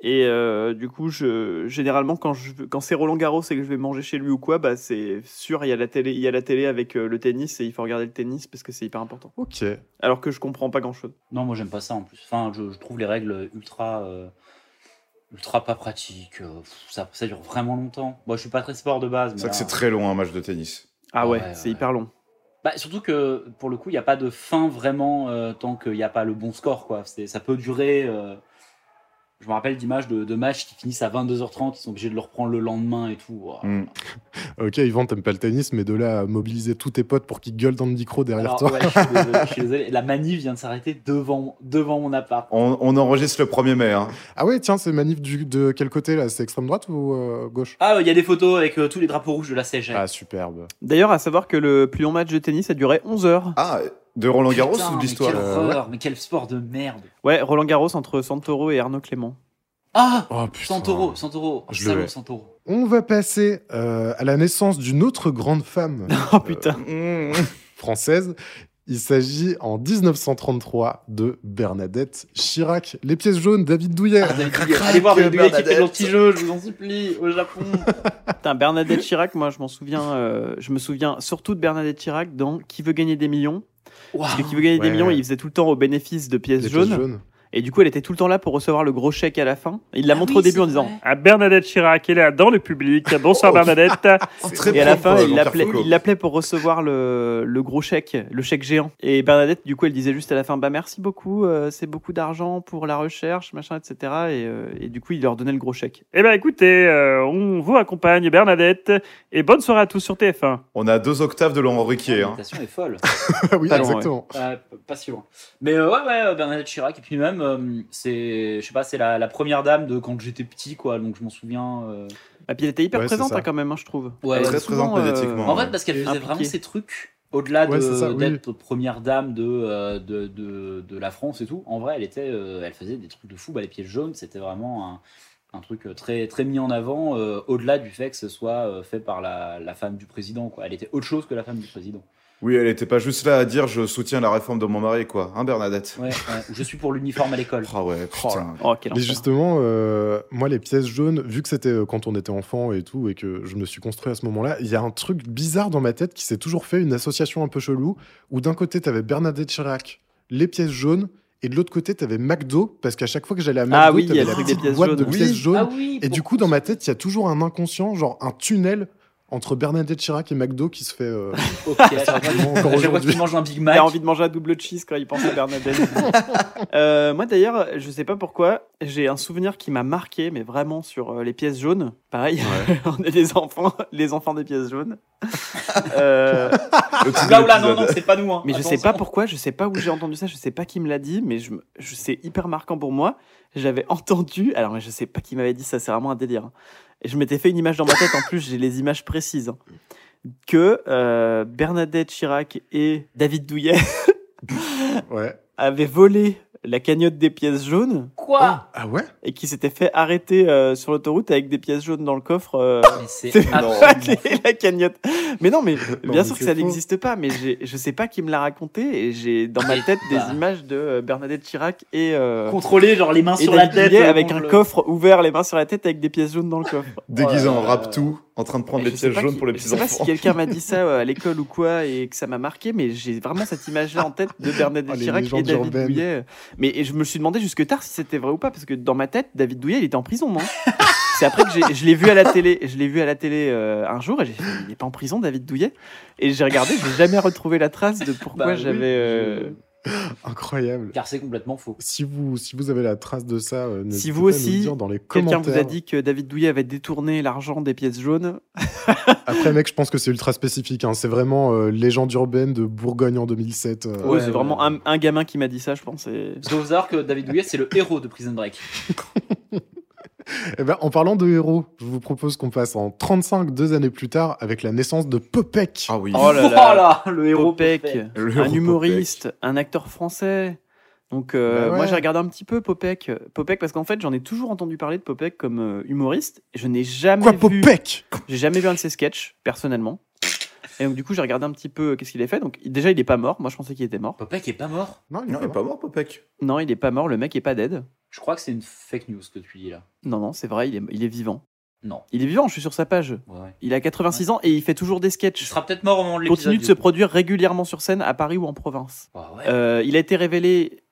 Speaker 2: Et euh, du coup, je, généralement, quand, je, quand c'est Roland Garros et que je vais manger chez lui ou quoi, bah, c'est sûr, il y, a la télé, il y a la télé avec euh, le tennis et il faut regarder le tennis parce que c'est hyper important.
Speaker 1: Ok.
Speaker 2: Alors que je comprends pas grand chose.
Speaker 4: Non, moi j'aime pas ça en plus. Enfin, je, je trouve les règles ultra, euh, ultra pas pratiques. ça, ça dure vraiment longtemps. Moi, je suis pas très sport de base.
Speaker 3: C'est vrai que c'est très long un match de tennis.
Speaker 2: Ah ouais,
Speaker 4: Ouais,
Speaker 2: c'est
Speaker 4: ouais.
Speaker 2: hyper long.
Speaker 4: Bah, surtout que pour le coup, il n'y a pas de fin vraiment euh, tant qu'il n'y a pas le bon score. Quoi. Ça peut durer. euh, Je me rappelle d'images de, de matchs qui finissent à 22h30, ils sont obligés de le reprendre le lendemain et tout. Ouah.
Speaker 3: Mm.
Speaker 1: Ok, Yvan, t'aimes pas le tennis, mais de là à mobiliser tous tes potes pour qu'ils gueulent dans le micro derrière
Speaker 4: Alors,
Speaker 1: toi.
Speaker 4: ouais, je, suis désolé, je suis désolé. La manif vient de s'arrêter devant, devant mon appart.
Speaker 3: On, on enregistre le 1er mai. Hein.
Speaker 1: Ah ouais, tiens, c'est manif du, de quel côté là? C'est extrême droite ou euh, gauche?
Speaker 4: Ah, il y a des photos avec euh, tous les drapeaux rouges de la CGL.
Speaker 1: Ah, superbe.
Speaker 2: D'ailleurs, à savoir que le plus long match de tennis a duré 11 heures.
Speaker 3: Ah, de Roland Garros
Speaker 4: Putain,
Speaker 3: ou de
Speaker 4: mais
Speaker 3: l'histoire
Speaker 4: Quelle
Speaker 1: Euh,
Speaker 4: horreur, mais quel sport de merde.
Speaker 2: Ouais, Roland Garros entre Santoro et Arnaud Clément.
Speaker 4: Ah
Speaker 1: Oh putain.
Speaker 4: Santoro, Santoro,
Speaker 1: Je le
Speaker 4: salaud. Santoro.
Speaker 1: On va passer euh, à la naissance d'une autre grande femme
Speaker 2: Oh putain.
Speaker 3: Mm.
Speaker 1: française. Il s'agit en 1933 de Bernadette Chirac. Les pièces jaunes, David Douillet.
Speaker 4: Ah, David
Speaker 3: crac,
Speaker 4: Douillet.
Speaker 3: crac,
Speaker 4: Allez voir David Douillet qui fait
Speaker 3: Bernadette.
Speaker 4: le petit jeu, je vous en supplie, au Japon.
Speaker 2: Putain, Bernadette Chirac, moi je m'en souviens, euh, je me souviens surtout de Bernadette Chirac dans Qui veut gagner des millions. Parce que Qui veut gagner des millions, il faisait tout le temps au bénéfice de pièces
Speaker 1: Les
Speaker 2: jaunes.
Speaker 1: pièces jaunes.
Speaker 2: Et du coup, elle était tout le temps là pour recevoir le gros chèque à la fin. Et il la
Speaker 4: Ah
Speaker 2: montre
Speaker 4: oui,
Speaker 2: au début en disant. Ah, Bernadette Chirac est là dans le public. Bonsoir
Speaker 3: Oh.
Speaker 2: Bernadette. Et à la fin, il l'appelait,
Speaker 3: Foucault.
Speaker 2: il l'appelait pour recevoir le, le gros chèque, le chèque géant. Et Bernadette, du coup, elle disait juste à la fin, bah merci beaucoup, euh, c'est beaucoup d'argent pour la recherche, machin, etc. Et, euh, et du coup, il leur donnait le gros chèque.
Speaker 5: Eh ben écoutez, euh, on vous accompagne Bernadette et bonne soirée à tous sur TF1.
Speaker 3: On a deux octaves de Laurent Ruquier. Hein.
Speaker 4: L'imitation est folle.
Speaker 1: oui,
Speaker 2: Pas
Speaker 1: exactement.
Speaker 4: Ouais, pas si loin. Mais euh, ouais, ouais, Bernadette Chirac. Et puis même, euh, c'est, je sais pas, c'est la, la première dame de quand j'étais petit, quoi. Donc je m'en souviens. euh.
Speaker 2: Et puis elle était hyper
Speaker 1: Ouais,
Speaker 2: présente hein, quand même, hein, je trouve.
Speaker 4: Ouais,
Speaker 2: Elle
Speaker 3: très présente
Speaker 2: euh,
Speaker 3: médiatiquement.
Speaker 4: En fait, parce qu'elle faisait
Speaker 2: Impliquée.
Speaker 4: vraiment ces trucs. Au-delà
Speaker 1: Ouais,
Speaker 4: de,
Speaker 1: c'est ça, oui.
Speaker 4: d'être première dame de, de, de, de la France et tout, en vrai, elle, était, elle faisait des trucs de fou. Bah, les pièces jaunes, c'était vraiment un, un truc très, très mis en avant, euh, au-delà du fait que ce soit fait par la, la femme du président. Quoi. Elle était autre chose que la femme du président.
Speaker 3: Oui, elle était pas juste là à dire je soutiens la réforme de mon mari, quoi. Hein, Bernadette
Speaker 4: Ouais, ouais. Ou Je suis pour l'uniforme à l'école.
Speaker 3: Ah ouais, putain.
Speaker 2: Oh, quel
Speaker 1: Mais justement, euh, moi, les pièces jaunes, vu que c'était euh, quand on était enfant et tout, et que je me suis construit à ce moment-là, il y a un truc bizarre dans ma tête qui s'est toujours fait, une association un peu chelou, où d'un côté, t'avais Bernadette Chirac, les pièces jaunes, et de l'autre côté, t'avais McDo, parce qu'à chaque fois que j'allais à McDo,
Speaker 2: Ah oui, il y
Speaker 1: t'avais
Speaker 2: a
Speaker 1: la petite
Speaker 2: des pièces
Speaker 1: boîte de
Speaker 2: jaunes.
Speaker 1: pièces
Speaker 3: Oui.
Speaker 1: jaunes.
Speaker 4: Ah oui,
Speaker 1: Et du coup, dans ma tête, il y a toujours un inconscient, genre un tunnel entre Bernadette Chirac et McDo qui se fait. euh,
Speaker 4: Ok,
Speaker 1: Encore
Speaker 4: je vois
Speaker 1: aujourd'hui.
Speaker 4: qu'il mange un Big
Speaker 2: Il
Speaker 4: Mac.
Speaker 2: a envie de manger un double cheese quand il pense à Bernadette. Euh, moi d'ailleurs, je sais pas pourquoi, j'ai un souvenir qui m'a marqué, mais vraiment sur euh, les pièces jaunes. Pareil, on est des enfants, les enfants des pièces jaunes. Euh,
Speaker 4: Là ou là, non, non, c'est pas nous. Hein.
Speaker 2: mais je sais
Speaker 4: Attention.
Speaker 2: pas pourquoi, je sais pas où j'ai entendu ça, je sais pas qui me l'a dit, mais je, me- je c'est hyper marquant pour moi. J'avais entendu, alors je sais pas qui m'avait dit ça, c'est vraiment un délire. hein. Et je m'étais fait une image dans ma tête, en plus j'ai les images précises. hein. Que euh, Bernadette Chirac et David Douillet
Speaker 1: Ouais.
Speaker 2: avaient volé la cagnotte des pièces jaunes
Speaker 4: Quoi
Speaker 1: Ah ouais
Speaker 2: et qui s'étaient fait arrêter euh, sur l'autoroute avec des pièces jaunes dans le coffre. euh,
Speaker 4: Mais c'est absolument
Speaker 2: la cagnotte. Mais non, mais
Speaker 1: Non,
Speaker 2: bien
Speaker 1: mais
Speaker 2: sûr que
Speaker 1: c'est
Speaker 2: ça
Speaker 1: faux.
Speaker 2: n'existe pas, mais j'ai- je sais pas qui me l'a raconté et j'ai dans ma tête des images de euh, Bernadette Chirac et, euh,
Speaker 4: contrôlé, genre les mains
Speaker 2: et
Speaker 4: sur la
Speaker 2: David
Speaker 4: tête. Euh,
Speaker 2: avec un
Speaker 4: le-
Speaker 2: coffre ouvert, les mains sur la tête avec des pièces jaunes dans le coffre.
Speaker 3: Déguisé en
Speaker 4: Oh là
Speaker 3: rap tout, en train de prendre les
Speaker 2: je
Speaker 3: pièces jaunes
Speaker 2: qui-
Speaker 3: pour les
Speaker 2: je
Speaker 3: petits
Speaker 2: sais pas si
Speaker 3: enfants.
Speaker 2: quelqu'un m'a dit ça euh, à l'école ou quoi et que ça m'a marqué, mais j'ai vraiment cette image-là en tête de Bernadette
Speaker 1: Oh,
Speaker 2: Chirac et David
Speaker 1: urbaines.
Speaker 2: Douillet. Mais et je me suis demandé jusque tard si c'était vrai ou pas, parce que dans ma tête, David Douillet, il était en prison, non C'est après que je l'ai vu à la télé, je l'ai vu à la télé euh, un jour et j'ai fait, il est pas en prison, David Douillet Et j'ai regardé, j'ai jamais retrouvé la trace de pourquoi
Speaker 4: Bah oui,
Speaker 2: j'avais. euh,
Speaker 1: Incroyable.
Speaker 4: Car c'est complètement faux.
Speaker 1: Si vous, si vous avez la trace de ça, euh, n'hésitez
Speaker 2: vous
Speaker 1: pas à nous
Speaker 2: aussi,
Speaker 1: le dire dans les
Speaker 2: Quelqu'un
Speaker 1: commentaires.
Speaker 2: vous a dit que David Douillet avait détourné l'argent des pièces jaunes.
Speaker 1: Après, mec, je pense que c'est ultra spécifique. hein. C'est vraiment euh, légende urbaine de Bourgogne en 2007. euh.
Speaker 2: Ouais,
Speaker 4: Ouais,
Speaker 2: c'est
Speaker 4: ouais,
Speaker 2: vraiment. Un, un gamin qui m'a dit ça, je pense. et-
Speaker 4: Parce que vous savoir que David Douillet, c'est le héros de Prison Break.
Speaker 1: Eh ben, en parlant de héros, je vous propose qu'on passe en 35, deux années plus tard, avec la naissance de Popek.
Speaker 3: Ah oui.
Speaker 2: Oh là là.
Speaker 4: Voilà, le héros
Speaker 2: Popek,
Speaker 4: Popek.
Speaker 3: Le
Speaker 2: un humoriste, un acteur français. Donc euh,
Speaker 1: ouais.
Speaker 2: moi j'ai regardé un petit peu Popek, Popek parce qu'en fait j'en ai toujours entendu parler de Popek comme euh, humoriste. Je n'ai jamais
Speaker 1: Quoi,
Speaker 2: vu,
Speaker 1: Popek?
Speaker 2: J'ai jamais vu un de ses sketchs personnellement. Et donc, du coup, j'ai regardé un petit peu euh, qu'est-ce qu'il a fait. Donc, déjà, il est pas mort. Moi, je pensais qu'il était mort.
Speaker 4: Popek est pas mort?
Speaker 1: Non, il est
Speaker 3: Non, il
Speaker 1: pas
Speaker 3: est pas mort, Popek.
Speaker 2: Non, il est pas mort. Le mec est pas dead.
Speaker 4: Je crois que c'est une fake news que tu dis là.
Speaker 2: Non, non, c'est vrai, il est, il est vivant.
Speaker 4: Non.
Speaker 2: Il est vivant, je suis sur sa page.
Speaker 4: Ouais, ouais.
Speaker 2: Il a 86 ans et il fait toujours des
Speaker 4: Il
Speaker 2: sketchs.
Speaker 4: sera peut-être mort au moment de
Speaker 2: Il
Speaker 4: l'épisode.
Speaker 2: continue de se produire régulièrement sur scène à Paris ou en province.
Speaker 4: Ah ouais.
Speaker 2: Euh, il a été révélé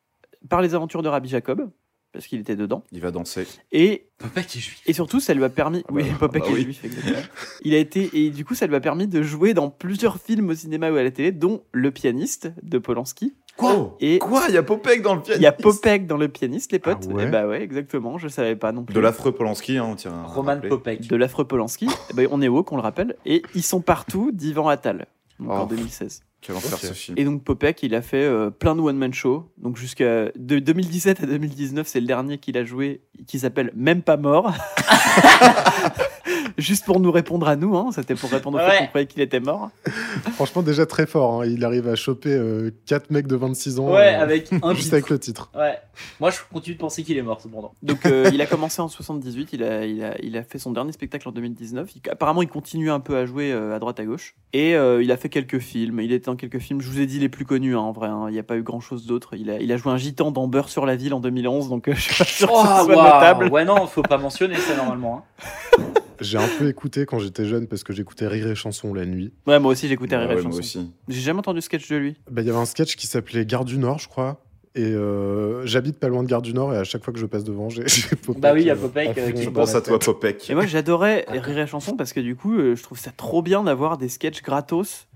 Speaker 2: par les aventures de Rabbi Jacob, parce qu'il était dedans.
Speaker 3: Il va danser.
Speaker 2: Et,
Speaker 4: Popek est juif.
Speaker 2: et surtout, ça lui a permis.
Speaker 3: Ah bah,
Speaker 2: oui,
Speaker 3: ah
Speaker 2: Popek
Speaker 3: bah
Speaker 2: est
Speaker 3: oui.
Speaker 2: juif, exactement. Il a été. Et du coup, ça lui a permis de jouer dans plusieurs films au cinéma ou à la télé, dont Le pianiste de Polanski.
Speaker 3: Quoi
Speaker 2: Et
Speaker 3: Quoi Il y a Popek dans le pianiste
Speaker 2: il y a Popek dans Le pianiste, les potes.
Speaker 1: Ah ouais
Speaker 2: Et bah ouais, exactement, je savais pas non plus.
Speaker 3: De l'affreux Polanski, hein, on tient
Speaker 4: Roman. Popek.
Speaker 2: de l'affreux Polanski. Eh ben, on est haut, qu'on le rappelle. Et ils sont partout d'Ivan Attal, donc en
Speaker 3: Oh.
Speaker 2: 2016.
Speaker 3: Quel enfer ce film.
Speaker 2: Et donc Popek, il a fait euh, plein de one-man shows. Donc jusqu'à de 2017 à 2019, c'est le dernier qu'il a joué, qui s'appelle Même pas mort. Juste pour nous répondre à nous, hein. c'était pour répondre au fait
Speaker 4: Ouais.
Speaker 2: qu'on croyait qu'il était mort.
Speaker 1: Franchement, déjà très fort. hein. Il arrive à choper 4 mecs de 26 ans.
Speaker 4: Ouais,
Speaker 1: euh,
Speaker 4: avec un
Speaker 1: Juste
Speaker 4: titre.
Speaker 1: avec le titre.
Speaker 4: Ouais. Moi, je continue de penser qu'il est mort, cependant.
Speaker 2: Donc euh, il a commencé en 78, il a, il, a, il a fait son dernier spectacle en 2019. Il- apparemment, il continue un peu à jouer euh, à droite à gauche. Et euh, il a fait quelques films. Il était dans quelques films. Je vous ai dit les plus connus, hein, en vrai. hein. Il n'y a pas eu grand chose d'autre. Il a, il a joué un gitan dans Beurre sur la ville en 2011, donc euh, je suis pas sûr que
Speaker 4: Oh,
Speaker 2: ce soit
Speaker 4: waouh.
Speaker 2: notable.
Speaker 4: Ouais, non, faut pas mentionner ça normalement. hein.
Speaker 1: J'ai un peu écouté quand j'étais jeune parce que j'écoutais Rire et Chanson la nuit.
Speaker 2: Ouais, moi aussi j'écoutais
Speaker 3: Ouais,
Speaker 2: Rire et
Speaker 3: ouais, moi
Speaker 2: Chanson.
Speaker 3: aussi.
Speaker 2: J'ai jamais entendu de sketch de lui.
Speaker 1: Bah, Il y avait un sketch qui s'appelait Gare du Nord, je crois. Et euh, j'habite pas loin de Gare du Nord et à chaque fois que je passe devant, j'ai Popek.
Speaker 4: Bah oui, il y a
Speaker 1: euh,
Speaker 4: Popek, euh, qui
Speaker 3: Je
Speaker 1: dans
Speaker 3: pense à toi. Popek.
Speaker 2: Et moi j'adorais Rire et Chanson parce que du coup euh, je trouve ça trop bien d'avoir des sketchs gratos.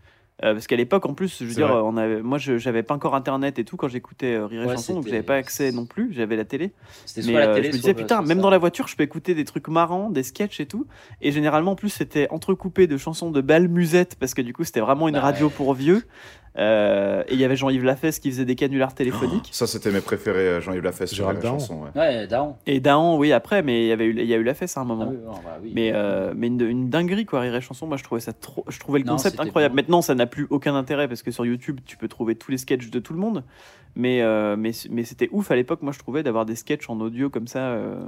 Speaker 2: Euh, parce qu'à l'époque en plus, je veux dire,
Speaker 1: vrai.
Speaker 2: on avait, moi je j'avais pas encore internet et tout quand j'écoutais euh, Rire et
Speaker 4: Ouais,
Speaker 2: Chanson, donc j'avais pas accès non plus, j'avais la télé.
Speaker 4: C'était
Speaker 2: Mais
Speaker 4: soit la
Speaker 2: euh,
Speaker 4: télé,
Speaker 2: je me disais putain, même
Speaker 4: ça.
Speaker 2: dans la voiture je peux écouter des trucs marrants, des sketchs et tout. Et généralement en plus c'était entrecoupé de chansons de belles musettes parce que du coup c'était vraiment une
Speaker 4: Bah
Speaker 2: radio pour vieux. Euh, et il y avait Jean-Yves Lafesse qui faisait des canulars téléphoniques.
Speaker 3: Ça, c'était mes préférés, euh, Jean-Yves Lafesse sur
Speaker 1: Gérald
Speaker 3: chanson. ouais.
Speaker 4: Ouais, Daron.
Speaker 2: Et Dahan, oui, après, mais il y, avait eu, il y a eu Lafesse à un
Speaker 4: Ah
Speaker 2: moment.
Speaker 4: oui, non, bah oui.
Speaker 2: Mais, euh, mais une, une dinguerie, quoi, Rire et Chanson. Moi, je trouvais ça trop. Je trouvais le
Speaker 4: Non,
Speaker 2: concept incroyable. Maintenant, ça n'a plus aucun intérêt parce que sur YouTube, tu peux trouver tous les sketchs de tout le monde. Mais, euh, mais, mais c'était ouf à l'époque, moi, je trouvais, d'avoir des sketchs en audio comme ça. euh,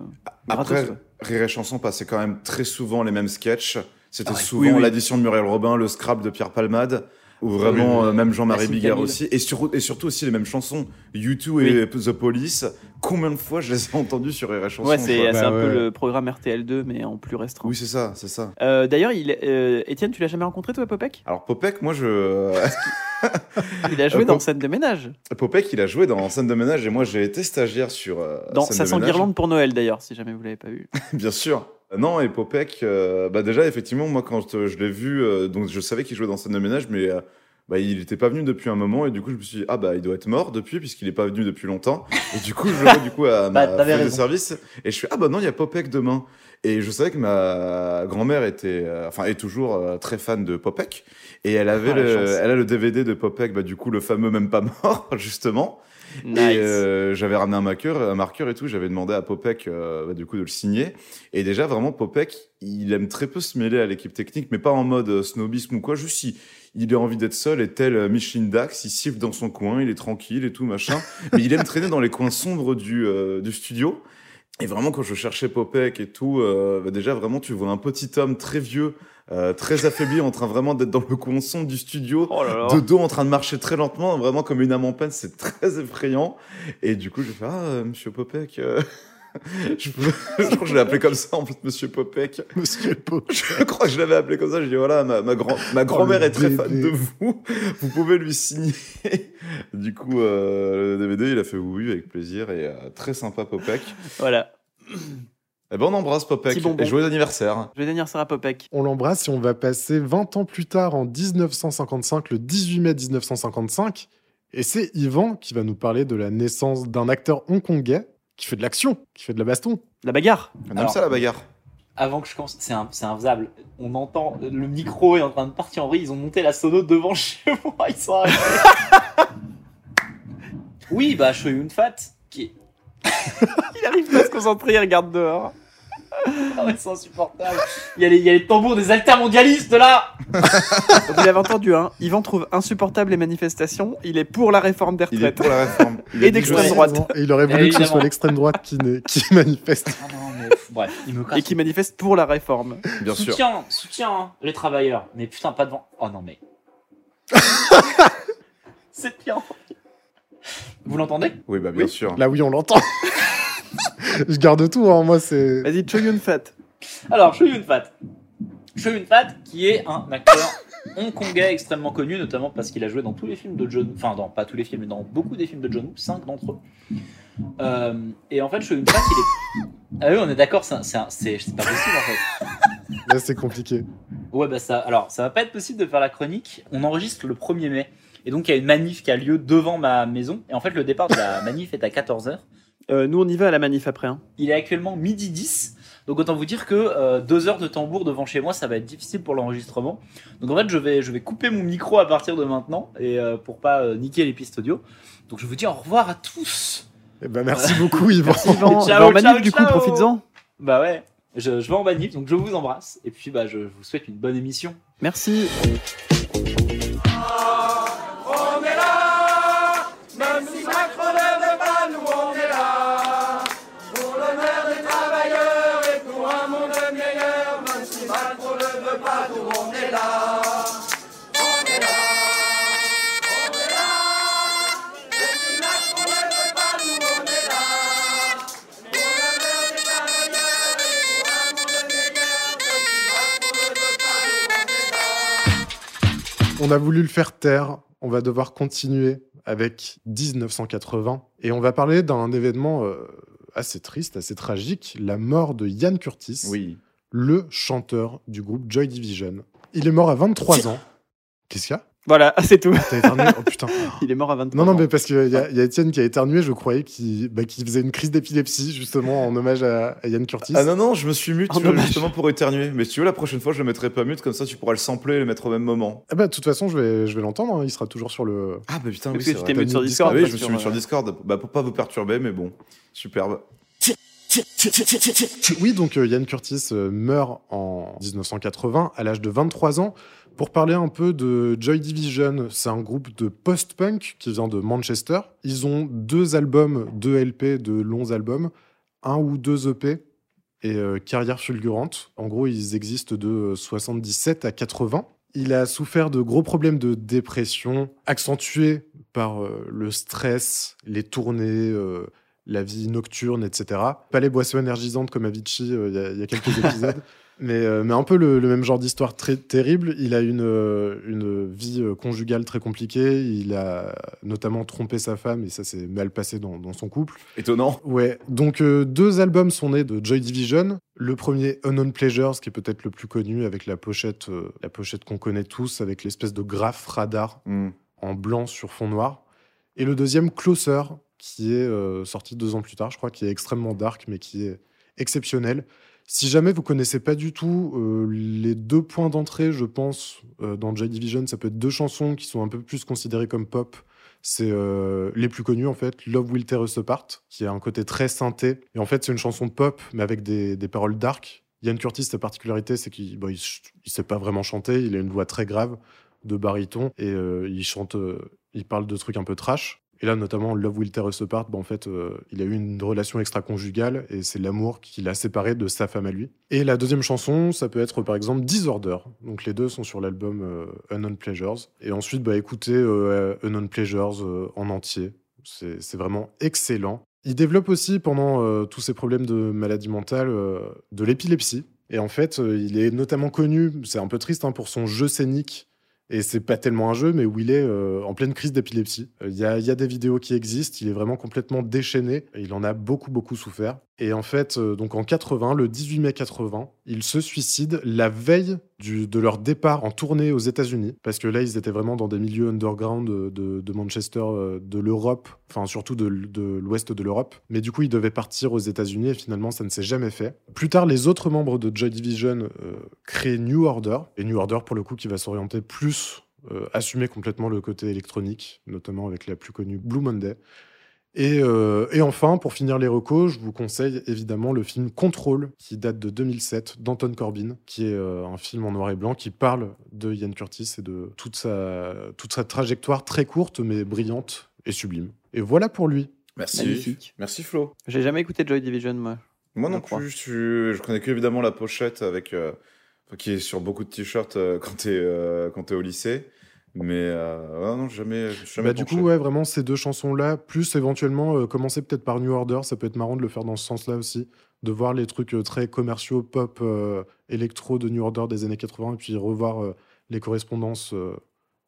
Speaker 2: gratos,
Speaker 3: Après. Rire et Chanson passait quand même très souvent les mêmes sketchs. C'était
Speaker 4: Ah ouais.
Speaker 3: souvent
Speaker 2: Oui, oui.
Speaker 3: l'addition de Muriel Robin, le scrap de Pierre Palmade, ou vraiment
Speaker 4: Oui, oui.
Speaker 3: euh, même Jean-Marie Bigard
Speaker 4: Camille.
Speaker 3: aussi. Et, sur- et surtout aussi les mêmes chansons. U2 et The Police. Combien de fois je les ai entendus sur Rire et Chanson
Speaker 2: Ouais, c'est
Speaker 1: Bah
Speaker 2: un peu le programme RTL2, mais en plus restreint.
Speaker 3: Oui, c'est ça, c'est ça.
Speaker 2: Euh, D'ailleurs, il, euh, Étienne, tu l'as jamais rencontré, toi, Popek?
Speaker 3: Alors Popek, moi je...
Speaker 2: Il a joué
Speaker 3: Euh,
Speaker 2: dans
Speaker 3: Pop-
Speaker 2: Scène de ménage.
Speaker 3: Popek, il a joué dans Scène de ménage et moi j'ai été stagiaire sur euh,
Speaker 2: Dans
Speaker 3: Scène
Speaker 2: Ça
Speaker 3: de
Speaker 2: sent
Speaker 3: ménage.
Speaker 2: Guirlande pour Noël, d'ailleurs, si jamais vous l'avez pas vu.
Speaker 3: Bien sûr. Non, et Popek, euh, bah déjà, effectivement, moi, quand euh, je l'ai vu, euh, donc je savais qu'il jouait dans scène de ménage, mais euh, bah, il n'était pas venu depuis un moment, et du coup, je me suis dit, ah bah, il doit être mort depuis, puisqu'il n'est pas venu depuis longtemps. Et du coup, je le vois du coup à ma
Speaker 4: Bah, t'avais
Speaker 3: femme de service, et je fais, ah bah non, il y a Popek demain. Et je savais que ma grand-mère était, euh, enfin, est toujours euh, très fan de Popek, et elle avait
Speaker 2: Ah,
Speaker 3: le, elle a le DVD de Popek, bah, du coup, le fameux même pas mort, justement.
Speaker 2: Nice.
Speaker 3: Et euh, j'avais ramené un marqueur, un marqueur et tout. J'avais demandé à Popek euh, bah, du coup de le signer. Et déjà vraiment Popek, il aime très peu se mêler à l'équipe technique, mais pas en mode euh, snobisme ou quoi. Juste si il a envie d'être seul et tel Micheline Dax, il siffle dans son coin, il est tranquille et tout machin. mais il aime traîner dans les coins sombres du euh, du studio. Et vraiment quand je cherchais Popek et tout, bah, déjà vraiment tu vois un petit homme très vieux. Euh, très affaibli, en train vraiment d'être dans le coin sombre du studio,
Speaker 2: Oh là là.
Speaker 3: de dos en train de marcher très lentement, vraiment comme une âme en peine, c'est très effrayant. Et du coup, j'ai fait Ah, euh, monsieur Popek. euh, je, je crois que je l'ai appelé comme ça en fait, monsieur Popek.
Speaker 1: Monsieur Popek.
Speaker 3: Je crois que je l'avais appelé comme ça. J'ai dit Voilà, ma, ma, grand, ma grand-mère
Speaker 1: le
Speaker 3: est très fan de vous. Vous pouvez lui signer. Du coup, euh, le DVD, il a fait oui, avec plaisir. Et euh, très sympa, Popek.
Speaker 2: Voilà.
Speaker 3: Eh ben, on embrasse Popek. Et joyeux anniversaire.
Speaker 2: Je vais anniversaire à Popek.
Speaker 1: On l'embrasse et on va passer 20 ans plus tard, en 1955, le 18 mai 1955. Et c'est Yvan qui va nous parler de la naissance d'un acteur hongkongais qui fait de l'action, qui fait de la baston.
Speaker 2: La bagarre.
Speaker 3: On aime
Speaker 4: Alors,
Speaker 3: ça, la bagarre.
Speaker 4: Avant que je commence, c'est un, c'est infaisable. On entend le micro est en train de partir en vrille. Ils ont monté la sono devant chez moi. Ils sont arrivés. oui, bah Shoyun Fat, qui
Speaker 2: Il arrive pas à se concentrer, il regarde dehors.
Speaker 4: Ah ouais, c'est insupportable. Il y, a les, il y a les tambours des altermondialistes là.
Speaker 2: Vous l'avez entendu, hein Yvan trouve insupportable les manifestations. Il est pour la réforme des
Speaker 3: Il est
Speaker 2: retraites.
Speaker 3: pour la réforme. Il
Speaker 2: Et
Speaker 3: a dit, je
Speaker 2: d'extrême droite.
Speaker 1: Et il aurait voulu que ce
Speaker 4: Évidemment.
Speaker 1: soit l'extrême droite qui, n'est- qui manifeste.
Speaker 4: Ah non, mais pff, bref, il me.
Speaker 2: Et qui manifeste pour la réforme.
Speaker 3: Bien sûr.
Speaker 4: Soutien, soutien hein, les travailleurs. Mais putain, pas devant. Oh non, mais C'est pire. Vous l'entendez?
Speaker 3: Oui, bah bien
Speaker 4: Oui.
Speaker 3: sûr.
Speaker 1: Là, oui, on l'entend. je garde tout, hein. moi, c'est.
Speaker 2: Vas-y, Choyun Fat.
Speaker 4: Alors, Shoyun Fat. Shoyun Fat, qui est un acteur hongkongais extrêmement connu, notamment parce qu'il a joué dans tous les films de John... Enfin, dans, pas tous les films, mais dans beaucoup des films de John Woo, cinq d'entre eux. Euh, et en fait, Shoyun Fat, il est... Ah oui, on est d'accord, un- c'est pas possible, en fait.
Speaker 1: Là, c'est compliqué.
Speaker 4: Ouais, bah ça... Alors, ça va pas être possible de faire la chronique. On enregistre le 1er mai. Et donc, il y a une manif qui a lieu devant ma maison. Et en fait, le départ de la manif est à 14h.
Speaker 2: Euh, nous, on y va à la manif après. Hein.
Speaker 4: Il est actuellement midi 10. Donc autant vous dire que euh, deux heures de tambour devant chez moi, ça va être difficile pour l'enregistrement. Donc en fait, je vais, je vais couper mon micro à partir de maintenant et euh, pour pas euh, niquer les pistes audio. Donc je vous dis au revoir à tous.
Speaker 1: Eh ben, merci beaucoup, Yvan.
Speaker 2: Merci, Yvan.
Speaker 4: Ciao,
Speaker 2: en manif,
Speaker 4: ciao,
Speaker 2: du coup, profites-en.
Speaker 4: Bah ouais, je, je vais en manif, donc je vous embrasse et puis bah je vous souhaite une bonne émission.
Speaker 2: Merci.
Speaker 1: On a voulu le faire taire. On va devoir continuer avec 1980. Et on va parler d'un événement euh, assez triste, assez tragique, la mort de Ian Curtis,
Speaker 3: Oui.
Speaker 1: le chanteur du groupe Joy Division. Il est mort à 23 ans. Qu'est-ce qu'il y a?
Speaker 2: Voilà, c'est tout.
Speaker 1: T'as éternué Oh putain.
Speaker 2: Il est mort à 23
Speaker 1: Non, non,
Speaker 2: ans.
Speaker 1: mais parce qu'il y, a- y a Étienne qui a éternué, je croyais qu'il bah, qu'il faisait une crise d'épilepsie, justement, en hommage à, à Ian Curtis.
Speaker 3: Ah non, non, je me suis mute euh, justement pour éternuer. Mais si tu veux, la prochaine fois, je le mettrai pas mute, comme ça tu pourras le sampler et le mettre au même moment.
Speaker 1: Ah bah, de toute façon, je vais, je vais l'entendre, hein, il sera toujours sur le...
Speaker 3: Ah bah putain,
Speaker 2: Parce
Speaker 3: oui,
Speaker 2: que tu t'es mis sur Discord.
Speaker 3: Ah oui, je me suis mis
Speaker 2: euh,
Speaker 3: sur Discord, bah, pour pas vous perturber, mais bon, superbe.
Speaker 1: Oui, donc euh, Ian Curtis euh, meurt en 1980 à l'âge de 23 ans. Pour parler un peu de Joy Division, c'est un groupe de post-punk qui vient de Manchester. Ils ont deux albums, deux LP, de longs albums, un ou deux EP et euh, carrière fulgurante. En gros, ils existent de euh, 77 à 80. Il a souffert de gros problèmes de dépression, accentués par euh, le stress, les tournées, euh, la vie nocturne, etc. Pas les boissons énergisantes comme Avicii euh, il y a- il y, a quelques épisodes, mais, euh, mais un peu le, le même genre d'histoire très terrible. Il a une, euh, une vie conjugale très compliquée. Il a notamment trompé sa femme et ça s'est mal passé dans, dans son couple.
Speaker 3: Étonnant.
Speaker 1: Ouais, donc euh, deux albums sont nés de Joy Division. Le premier, Unknown Pleasures, qui est peut-être le plus connu avec la pochette, euh, la pochette qu'on connaît tous, avec l'espèce de graphe radar
Speaker 3: Hmm.
Speaker 1: en blanc sur fond noir. Et le deuxième, Closer, qui est euh, sorti deux ans plus tard, je crois, qui est extrêmement dark, mais qui est exceptionnel. Si jamais vous connaissez pas du tout euh, les deux points d'entrée, je pense, euh, dans Joy Division, ça peut être deux chansons qui sont un peu plus considérées comme pop. C'est euh, les plus connues en fait, Love Will Tear Us Apart, qui a un côté très synthé. Et en fait, c'est une chanson pop, mais avec des, des paroles dark. Ian Curtis, sa particularité, c'est qu'il bon, il, il sait pas vraiment chanter, il a une voix très grave de baryton et il chante, il parle de trucs un peu trash. Et là, notamment, Love Will Tear Us Apart, bah, en fait, euh, il a eu une relation extra-conjugale et c'est l'amour qui l'a séparé de sa femme à lui. Et la deuxième chanson, ça peut être par exemple Disorder. Donc les deux sont sur l'album euh, Unknown Pleasures. Et ensuite, bah, écoutez euh, Unknown Pleasures euh, en entier. C'est vraiment excellent. Il développe aussi, pendant tous ces problèmes de maladie mentale, de l'épilepsie. Et en fait, il est notamment connu, c'est un peu triste hein, pour son jeu scénique et c'est pas tellement un jeu, mais où il est euh, en pleine crise d'épilepsie. Euh, Il y, a, a des vidéos qui existent, il est vraiment complètement déchaîné, il en a beaucoup, beaucoup souffert. Et en fait, euh, donc en 80, le 18 mai 80, il se suicide la veille du, de leur départ en tournée aux États-Unis, parce que là, ils étaient vraiment dans des milieux underground de, Manchester, euh, de l'Europe, enfin surtout de l'ouest de l'Europe. Mais du coup, ils devaient partir aux États-Unis, et finalement, ça ne s'est jamais fait. Plus tard, les autres membres de Joy Division euh, créent New Order, et New Order, pour le coup, qui va s'orienter plus euh, assumer complètement le côté électronique, notamment avec la plus connue Blue Monday. Et, euh, et enfin, pour finir les recos, je vous conseille évidemment le film Control, qui date de 2007, d'Anton Corbin, qui est euh, un film en noir et blanc qui parle de Ian Curtis et de toute sa, toute sa trajectoire très courte mais brillante et sublime. Et voilà pour lui.
Speaker 3: Merci.
Speaker 2: Magnifique.
Speaker 3: Merci Flo.
Speaker 2: J'ai jamais écouté Joy Division, moi.
Speaker 3: Moi non plus, je, je connais que évidemment la pochette avec euh, qui est sur beaucoup de t-shirts euh, quand t'es euh, quand t'es au lycée. Mais euh, ouais, non, jamais. jamais
Speaker 1: Bah, du coup, ouais, vraiment, ces deux chansons-là, plus éventuellement euh, commencer peut-être par New Order, ça peut être marrant de le faire dans ce sens-là aussi, de voir les trucs euh, très commerciaux, pop, euh, électro de New Order des années 80, et puis revoir euh, les correspondances euh,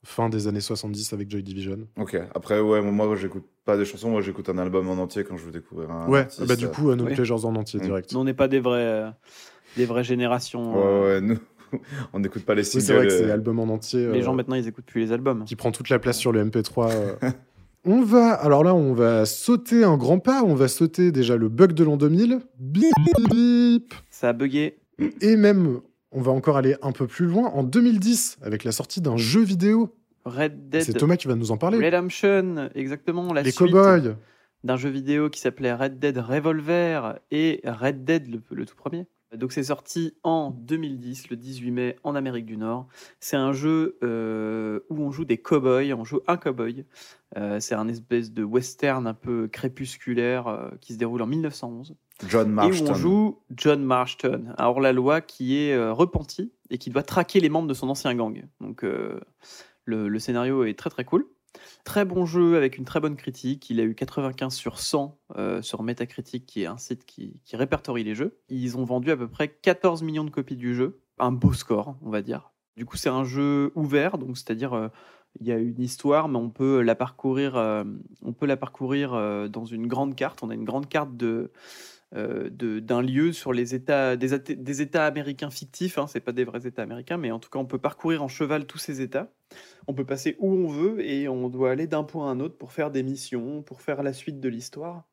Speaker 1: fin des années 70 avec Joy Division.
Speaker 3: Ok. Après, ouais, moi, j'écoute pas des chansons, moi, j'écoute un album en entier quand je veux découvrir un.
Speaker 1: ouais,
Speaker 3: artiste.
Speaker 1: bah, du coup, euh, No
Speaker 2: Oui.
Speaker 1: Pleasures en entier,
Speaker 3: Mm.
Speaker 1: direct.
Speaker 2: Nous, on n'est pas des vrais, euh, des vraies générations.
Speaker 3: Ouais,
Speaker 2: euh,
Speaker 3: ouais, nous, on n'écoute pas les
Speaker 1: Oui,
Speaker 3: singles.
Speaker 1: c'est vrai que c'est
Speaker 3: euh,
Speaker 1: album en entier.
Speaker 2: Les
Speaker 1: euh,
Speaker 2: gens maintenant, ils écoutent plus les albums.
Speaker 1: qui prend toute la place sur le MP3. euh. on va, alors là, on va sauter un grand pas. On va sauter déjà le bug de l'an 2000. Bip, bip.
Speaker 2: Ça a bugué.
Speaker 1: Et même, on va encore aller un peu plus loin. En 2010, avec la sortie d'un jeu vidéo.
Speaker 2: Red
Speaker 1: C'est
Speaker 2: Dead
Speaker 1: Thomas qui va nous en parler.
Speaker 2: Redemption, exactement. La
Speaker 1: Les
Speaker 2: suite
Speaker 1: cowboys.
Speaker 2: d'un jeu vidéo qui s'appelait Red Dead Revolver et Red Dead, le, le tout premier. Donc c'est sorti en 2010, le 18 mai, en Amérique du Nord. C'est un jeu euh, où on joue des cowboys, on joue un cowboy. Euh, c'est un espèce de western un peu crépusculaire euh, qui se déroule en 1911.
Speaker 3: John
Speaker 2: Et où
Speaker 3: Marston.
Speaker 2: on joue John Marston, un hors-la-loi qui est repenti et qui doit traquer les membres de son ancien gang. Donc le, le scénario est très très cool. Très bon jeu avec une très bonne critique. Il a eu 95 sur 100 euh, sur Metacritic, qui est un site qui, répertorie les jeux. Ils ont vendu à peu près 14 millions de copies du jeu. Un beau score, on va dire. Du coup, c'est un jeu ouvert, donc c'est-à-dire euh, il y a une histoire, mais on peut la parcourir, euh, on peut la parcourir dans une grande carte. On a une grande carte de- d'un lieu sur les États, des, États américains fictifs. Hein, c'est pas des vrais États américains, mais en tout cas, on peut parcourir en cheval tous ces États. On peut passer où on veut et on doit aller d'un point à un autre pour faire des missions, pour faire la suite de l'histoire.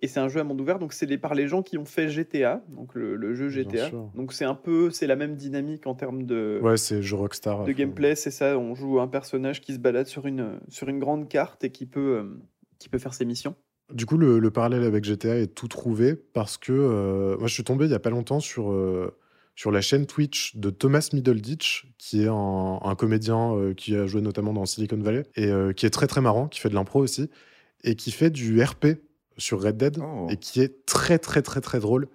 Speaker 2: Et c'est un jeu à monde ouvert, donc c'est par les gens qui ont fait GTA, donc le, le jeu GTA. Donc c'est un peu, c'est la même dynamique en termes de,
Speaker 1: Ouais, c'est jeu Rockstar.
Speaker 2: de
Speaker 1: Faut-
Speaker 2: gameplay, c'est ça. On joue un personnage qui se balade sur une, sur une grande carte et qui peut, euh, qui peut faire ses missions.
Speaker 1: Du coup, le, le parallèle avec GTA est tout trouvé parce que euh, moi, je suis tombé il y a pas longtemps sur, euh, sur la chaîne Twitch de Thomas Middleditch, qui est un, un comédien euh, qui a joué notamment dans Silicon Valley et qui est très très marrant, qui fait de l'impro aussi et qui fait du RP sur Red Dead
Speaker 3: Oh.
Speaker 1: et qui est très très très très drôle.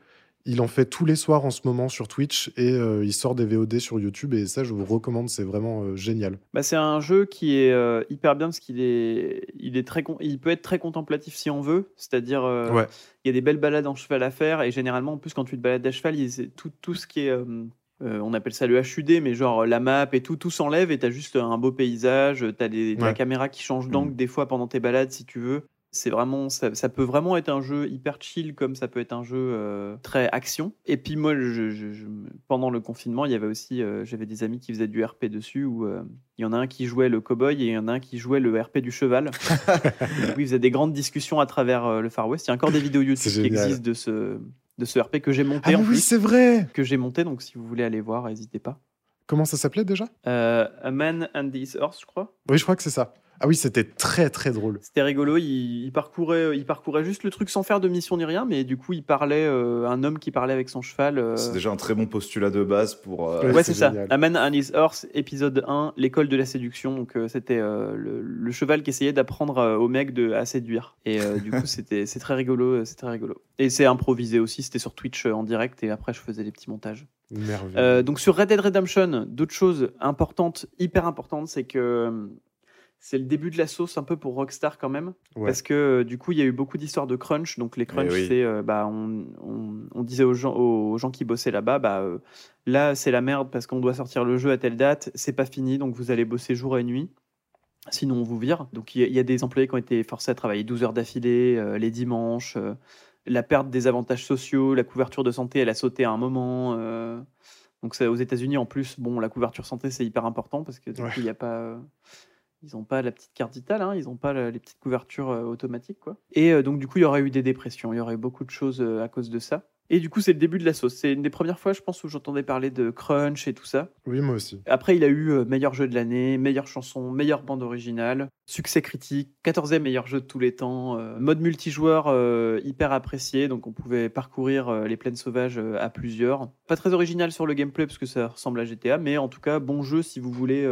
Speaker 1: Il en fait tous les soirs en ce moment sur Twitch et euh, il sort des VOD sur YouTube et ça, je vous recommande, c'est vraiment euh, génial.
Speaker 2: Bah, c'est un jeu qui est euh, hyper bien parce qu'il est, il est très, il peut être très contemplatif si on veut. C'est-à-dire,
Speaker 1: Ouais.
Speaker 2: il y a des belles balades en cheval à faire et généralement, en plus, quand tu te balades à cheval, il- tout, tout ce qui est, euh, on appelle ça le HUD, mais genre la map et tout, tout s'enlève et t'as juste un beau paysage. T'as la caméra qui change d'angle
Speaker 3: Mhm.
Speaker 2: des fois pendant tes balades si tu veux. C'est vraiment, ça, ça peut vraiment être un jeu hyper chill comme ça peut être un jeu euh, très action. Et puis moi, je, je- je- pendant le confinement, il y avait aussi, euh, j'avais des amis qui faisaient du RP dessus où euh, il y en a un qui jouait le cowboy et il y en a un qui jouait le RP du cheval. Du coup, ils faisaient des grandes discussions à travers le Far West. Il y a encore des vidéos YouTube qui existent de ce, de ce RP que j'ai monté
Speaker 1: Ah mais
Speaker 2: en
Speaker 1: oui, c'est vrai
Speaker 2: Que j'ai monté, donc si vous voulez aller voir, n'hésitez pas.
Speaker 1: Comment ça s'appelait déjà?
Speaker 2: A Man and His Horse, je crois.
Speaker 1: Oui, je crois que c'est ça. Ah oui, c'était très très drôle.
Speaker 2: C'était rigolo, il, il parcourait, il parcourait juste le truc sans faire de mission ni rien, mais du coup, il parlait, euh, un homme qui parlait avec son cheval. euh,
Speaker 3: C'est déjà un très bon postulat de base pour. euh,
Speaker 1: Ouais,
Speaker 2: Ouais,
Speaker 1: c'est
Speaker 2: ça. A Man and His Horse, épisode 1, l'école de la séduction. Donc, euh, c'était euh, le, le cheval qui essayait d'apprendre euh, au mec de, à séduire. Et euh, du coup, c'était, c'est très rigolo. C'est très rigolo. Et c'est improvisé aussi. C'était sur Twitch euh, en direct. Et après, je faisais des petits montages.
Speaker 1: Merveilleux.
Speaker 2: Euh, donc, sur Red Dead Redemption, d'autres choses importantes, hyper importantes, c'est que euh, c'est le début de la sauce un peu pour Rockstar quand même.
Speaker 1: Ouais.
Speaker 2: Parce que euh, du coup, il y a eu beaucoup d'histoires de crunch. Donc, les crunch,
Speaker 3: Eh oui.
Speaker 2: c'est. euh, bah, on, on- on disait aux gens, aux gens qui bossaient là-bas, bah, euh, là, c'est la merde parce qu'on doit sortir le jeu à telle date. C'est pas fini, donc vous allez bosser jour et nuit. Sinon, on vous vire. Donc, il y, a- il y a des employés qui ont été forcés à travailler 12 heures d'affilée, euh, les dimanches. la perte des avantages sociaux, la couverture de santé, elle a sauté à un moment. donc, aux États-Unis, en plus, bon, la couverture santé, c'est hyper important parce que du
Speaker 1: Ouais.
Speaker 2: coup, il y a pas. Ils n'ont pas la petite carte vitale, hein, ils n'ont pas la- les petites couvertures euh, automatiques. Quoi. Et euh, donc, du coup, il y aurait eu des dépressions, il y aurait eu beaucoup de choses euh, à cause de ça. Et du coup, c'est le début de la sauce. C'est une des premières fois, je pense, où j'entendais parler de crunch et tout ça.
Speaker 1: Oui, moi aussi.
Speaker 2: Après, il a eu meilleur jeu de l'année, meilleure chanson, meilleure bande originale, succès critique, 14e meilleur jeu de tous les temps, mode multijoueur hyper apprécié, donc on pouvait parcourir les plaines sauvages à plusieurs. Pas très original sur le gameplay parce que ça ressemble à GTA, mais en tout cas, bon jeu si vous voulez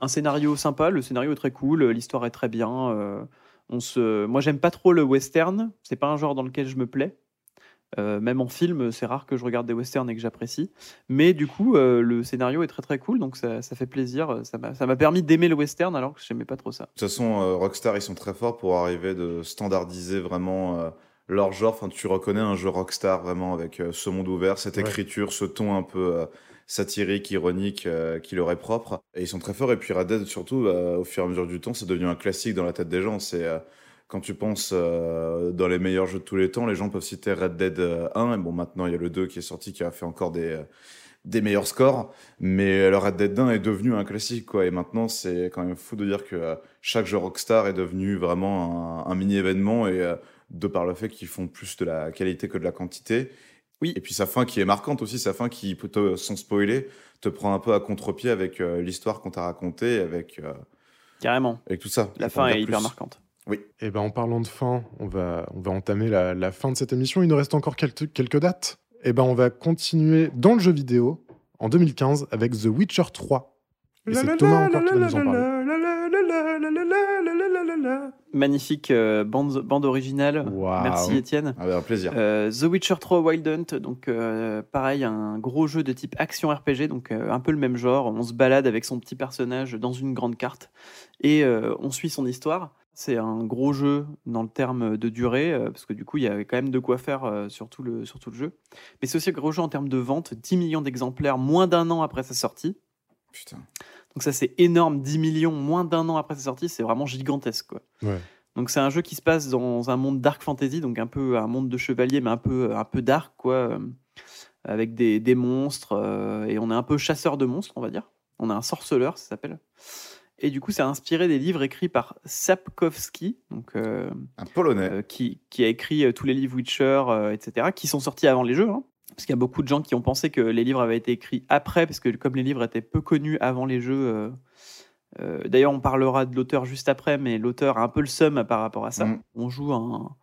Speaker 2: un scénario sympa. Le scénario est très cool, euh, l'histoire est très bien. euh, on se... Moi, j'aime pas trop le western, c'est pas un genre dans lequel je me plais. Euh, même en film, c'est rare que je regarde des westerns et que j'apprécie. Mais du coup, euh, le scénario est très très cool, donc ça, ça fait plaisir. Ça m'a permis d'aimer le western alors que j'aimais pas trop ça.
Speaker 3: De toute façon, euh, Rockstar, ils sont très forts pour arriver de standardiser vraiment euh, leur genre. Enfin, tu reconnais un jeu Rockstar vraiment avec euh, ce monde ouvert, cette
Speaker 1: Ouais.
Speaker 3: écriture, ce ton un peu euh, satirique, ironique euh, qui leur est propre. Et ils sont très forts. Et puis Red Dead, surtout, euh, au fur et à mesure du temps, c'est devenu un classique dans la tête des gens. C'est euh, quand tu penses euh, dans les meilleurs jeux de tous les temps, les gens peuvent citer Red Dead euh, 1. Et bon, maintenant, il y a le 2 qui est sorti qui a fait encore des. euh, des meilleurs scores, mais le Red Dead 1 est devenu un classique, quoi. Et maintenant, c'est quand même fou de dire que euh, chaque jeu Rockstar est devenu vraiment un, un mini-événement et euh, de par le fait qu'ils font plus de la qualité que de la quantité.
Speaker 2: Oui.
Speaker 3: Et puis sa fin qui est marquante aussi, sa fin qui, sans spoiler, te prend un peu à contre-pied avec euh, l'histoire qu'on t'a racontée, avec, euh,
Speaker 2: Carrément.
Speaker 3: avec tout ça.
Speaker 2: La fin est hyper
Speaker 3: plus.
Speaker 2: marquante.
Speaker 1: Et ben en parlant de fin, on va, on va entamer la, la fin de cette émission. Il nous reste encore quelques, quelques dates. Et ben on va continuer dans le jeu vidéo en 2015 avec The Witcher 3. Et c'est Thomas encore qui va nous en parler.
Speaker 2: Magnifique euh, bande, bande originale. Merci Étienne.
Speaker 3: Avec un plaisir.
Speaker 2: Euh, The Witcher 3 Wild Hunt, donc euh, pareil, un gros jeu de type action RPG, donc euh, un peu le même genre. On se balade avec son petit personnage dans une grande carte et euh, on suit son histoire. C'est un gros jeu dans le terme de durée, parce que du coup, il y avait quand même de quoi faire sur, tout le, sur tout le jeu. Mais c'est aussi un gros jeu en termes de vente, 10 millions d'exemplaires moins d'un an après sa sortie.
Speaker 3: Putain.
Speaker 2: Donc ça, c'est énorme, 10 millions moins d'un an après sa sortie, c'est vraiment gigantesque. Quoi.
Speaker 1: Ouais.
Speaker 2: Donc c'est un jeu qui se passe dans un monde dark fantasy, donc un peu un monde de chevalier, mais un peu, un peu dark, quoi, euh, avec des, des monstres, euh, et on est un peu chasseur de monstres, on va dire. On a un sorceleur, ça s'appelle. Et du coup, c'est inspiré des livres écrits par Sapkowski, donc, euh,
Speaker 3: Un polonais.
Speaker 2: qui, qui a écrit tous les livres Witcher, etc., qui sont sortis avant les jeux. hein. Parce qu'il y a beaucoup de gens qui ont pensé que les livres avaient été écrits après, parce que comme les livres étaient peu connus avant les jeux. euh, euh, D'ailleurs, on parlera de l'auteur juste après, mais l'auteur a un peu le seum par rapport à ça.
Speaker 3: Mm.
Speaker 2: On joue un,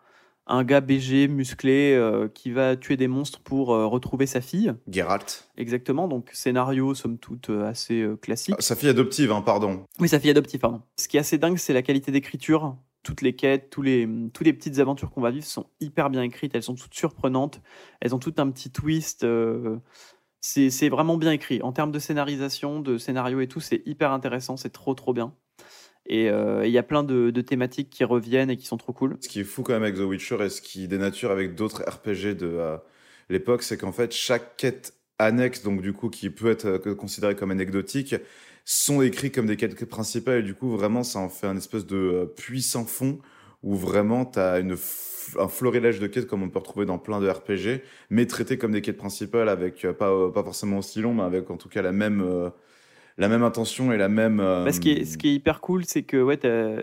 Speaker 2: un gars BG, musclé, euh, qui va tuer des monstres pour retrouver sa fille.
Speaker 3: Geralt.
Speaker 2: Exactement, donc scénario, somme toute, assez classique.
Speaker 3: Ah, Sa fille adoptive, hein, pardon.
Speaker 2: Oui, sa fille adoptive, pardon. Ce qui est assez dingue, c'est la qualité d'écriture. Toutes les quêtes, tous les, toutes les petites aventures qu'on va vivre sont hyper bien écrites. Elles sont toutes surprenantes. Elles ont toutes un petit twist. euh, c'est vraiment bien écrit. En termes de scénarisation, de scénario et tout, c'est hyper intéressant. C'est trop, trop bien. Et euh, il y a plein de, thématiques qui reviennent et qui sont trop cool.
Speaker 3: Ce qui est fou quand même avec The Witcher et ce qui dénature avec d'autres RPG de euh, l'époque, c'est qu'en fait, chaque quête annexe, donc du coup, qui peut être considérée comme anecdotique, sont écrits comme des quêtes principales. Et du coup, vraiment, ça en fait un espèce de euh, puissant fond où vraiment, tu as une un florilège de quêtes comme on peut retrouver dans plein de RPG, mais traitées comme des quêtes principales avec euh, pas, euh, pas forcément aussi long, mais avec en tout cas la même, euh, la même intention et la même. euh,
Speaker 2: Bah, ce, qui est, ce qui est hyper cool, c'est que ouais,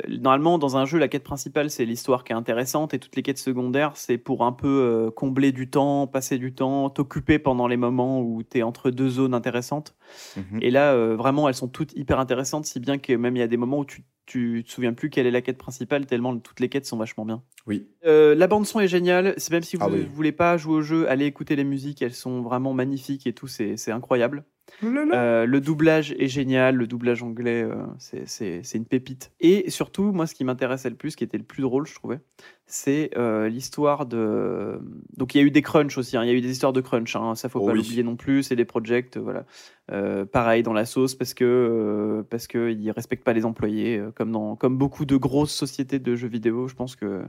Speaker 2: normalement, dans un jeu, la quête principale, c'est l'histoire qui est intéressante et toutes les quêtes secondaires, c'est pour un peu euh, combler du temps, passer du temps, t'occuper pendant les moments où tu es entre deux zones intéressantes.
Speaker 3: mhm.
Speaker 2: Et là, euh, vraiment, elles sont toutes hyper intéressantes, si bien que même il y a des moments où tu, tu te souviens plus quelle est la quête principale, tellement toutes les quêtes sont vachement bien.
Speaker 3: Oui.
Speaker 2: Euh, la bande son est géniale. C'est même si vous
Speaker 3: Ah
Speaker 2: ne
Speaker 3: oui.
Speaker 2: voulez pas jouer au jeu, allez écouter les musiques. Elles sont vraiment magnifiques et tout. C'est incroyable. Euh, le doublage est génial. Le doublage anglais, euh, c'est- une pépite. Et surtout, moi, ce qui m'intéressait le plus, ce qui était le plus drôle, je trouvais, c'est euh, l'histoire de. Donc, il y a eu des crunchs aussi. hein. Il y a eu des histoires de crunch. Hein. Ça, faut
Speaker 3: Oh
Speaker 2: pas
Speaker 3: oui.
Speaker 2: l'oublier non plus. C'est des projects, voilà. Euh, pareil dans la sauce parce que euh, parce que ils respectent pas les employés, comme dans comme beaucoup de grosses sociétés de jeux vidéo. Je pense que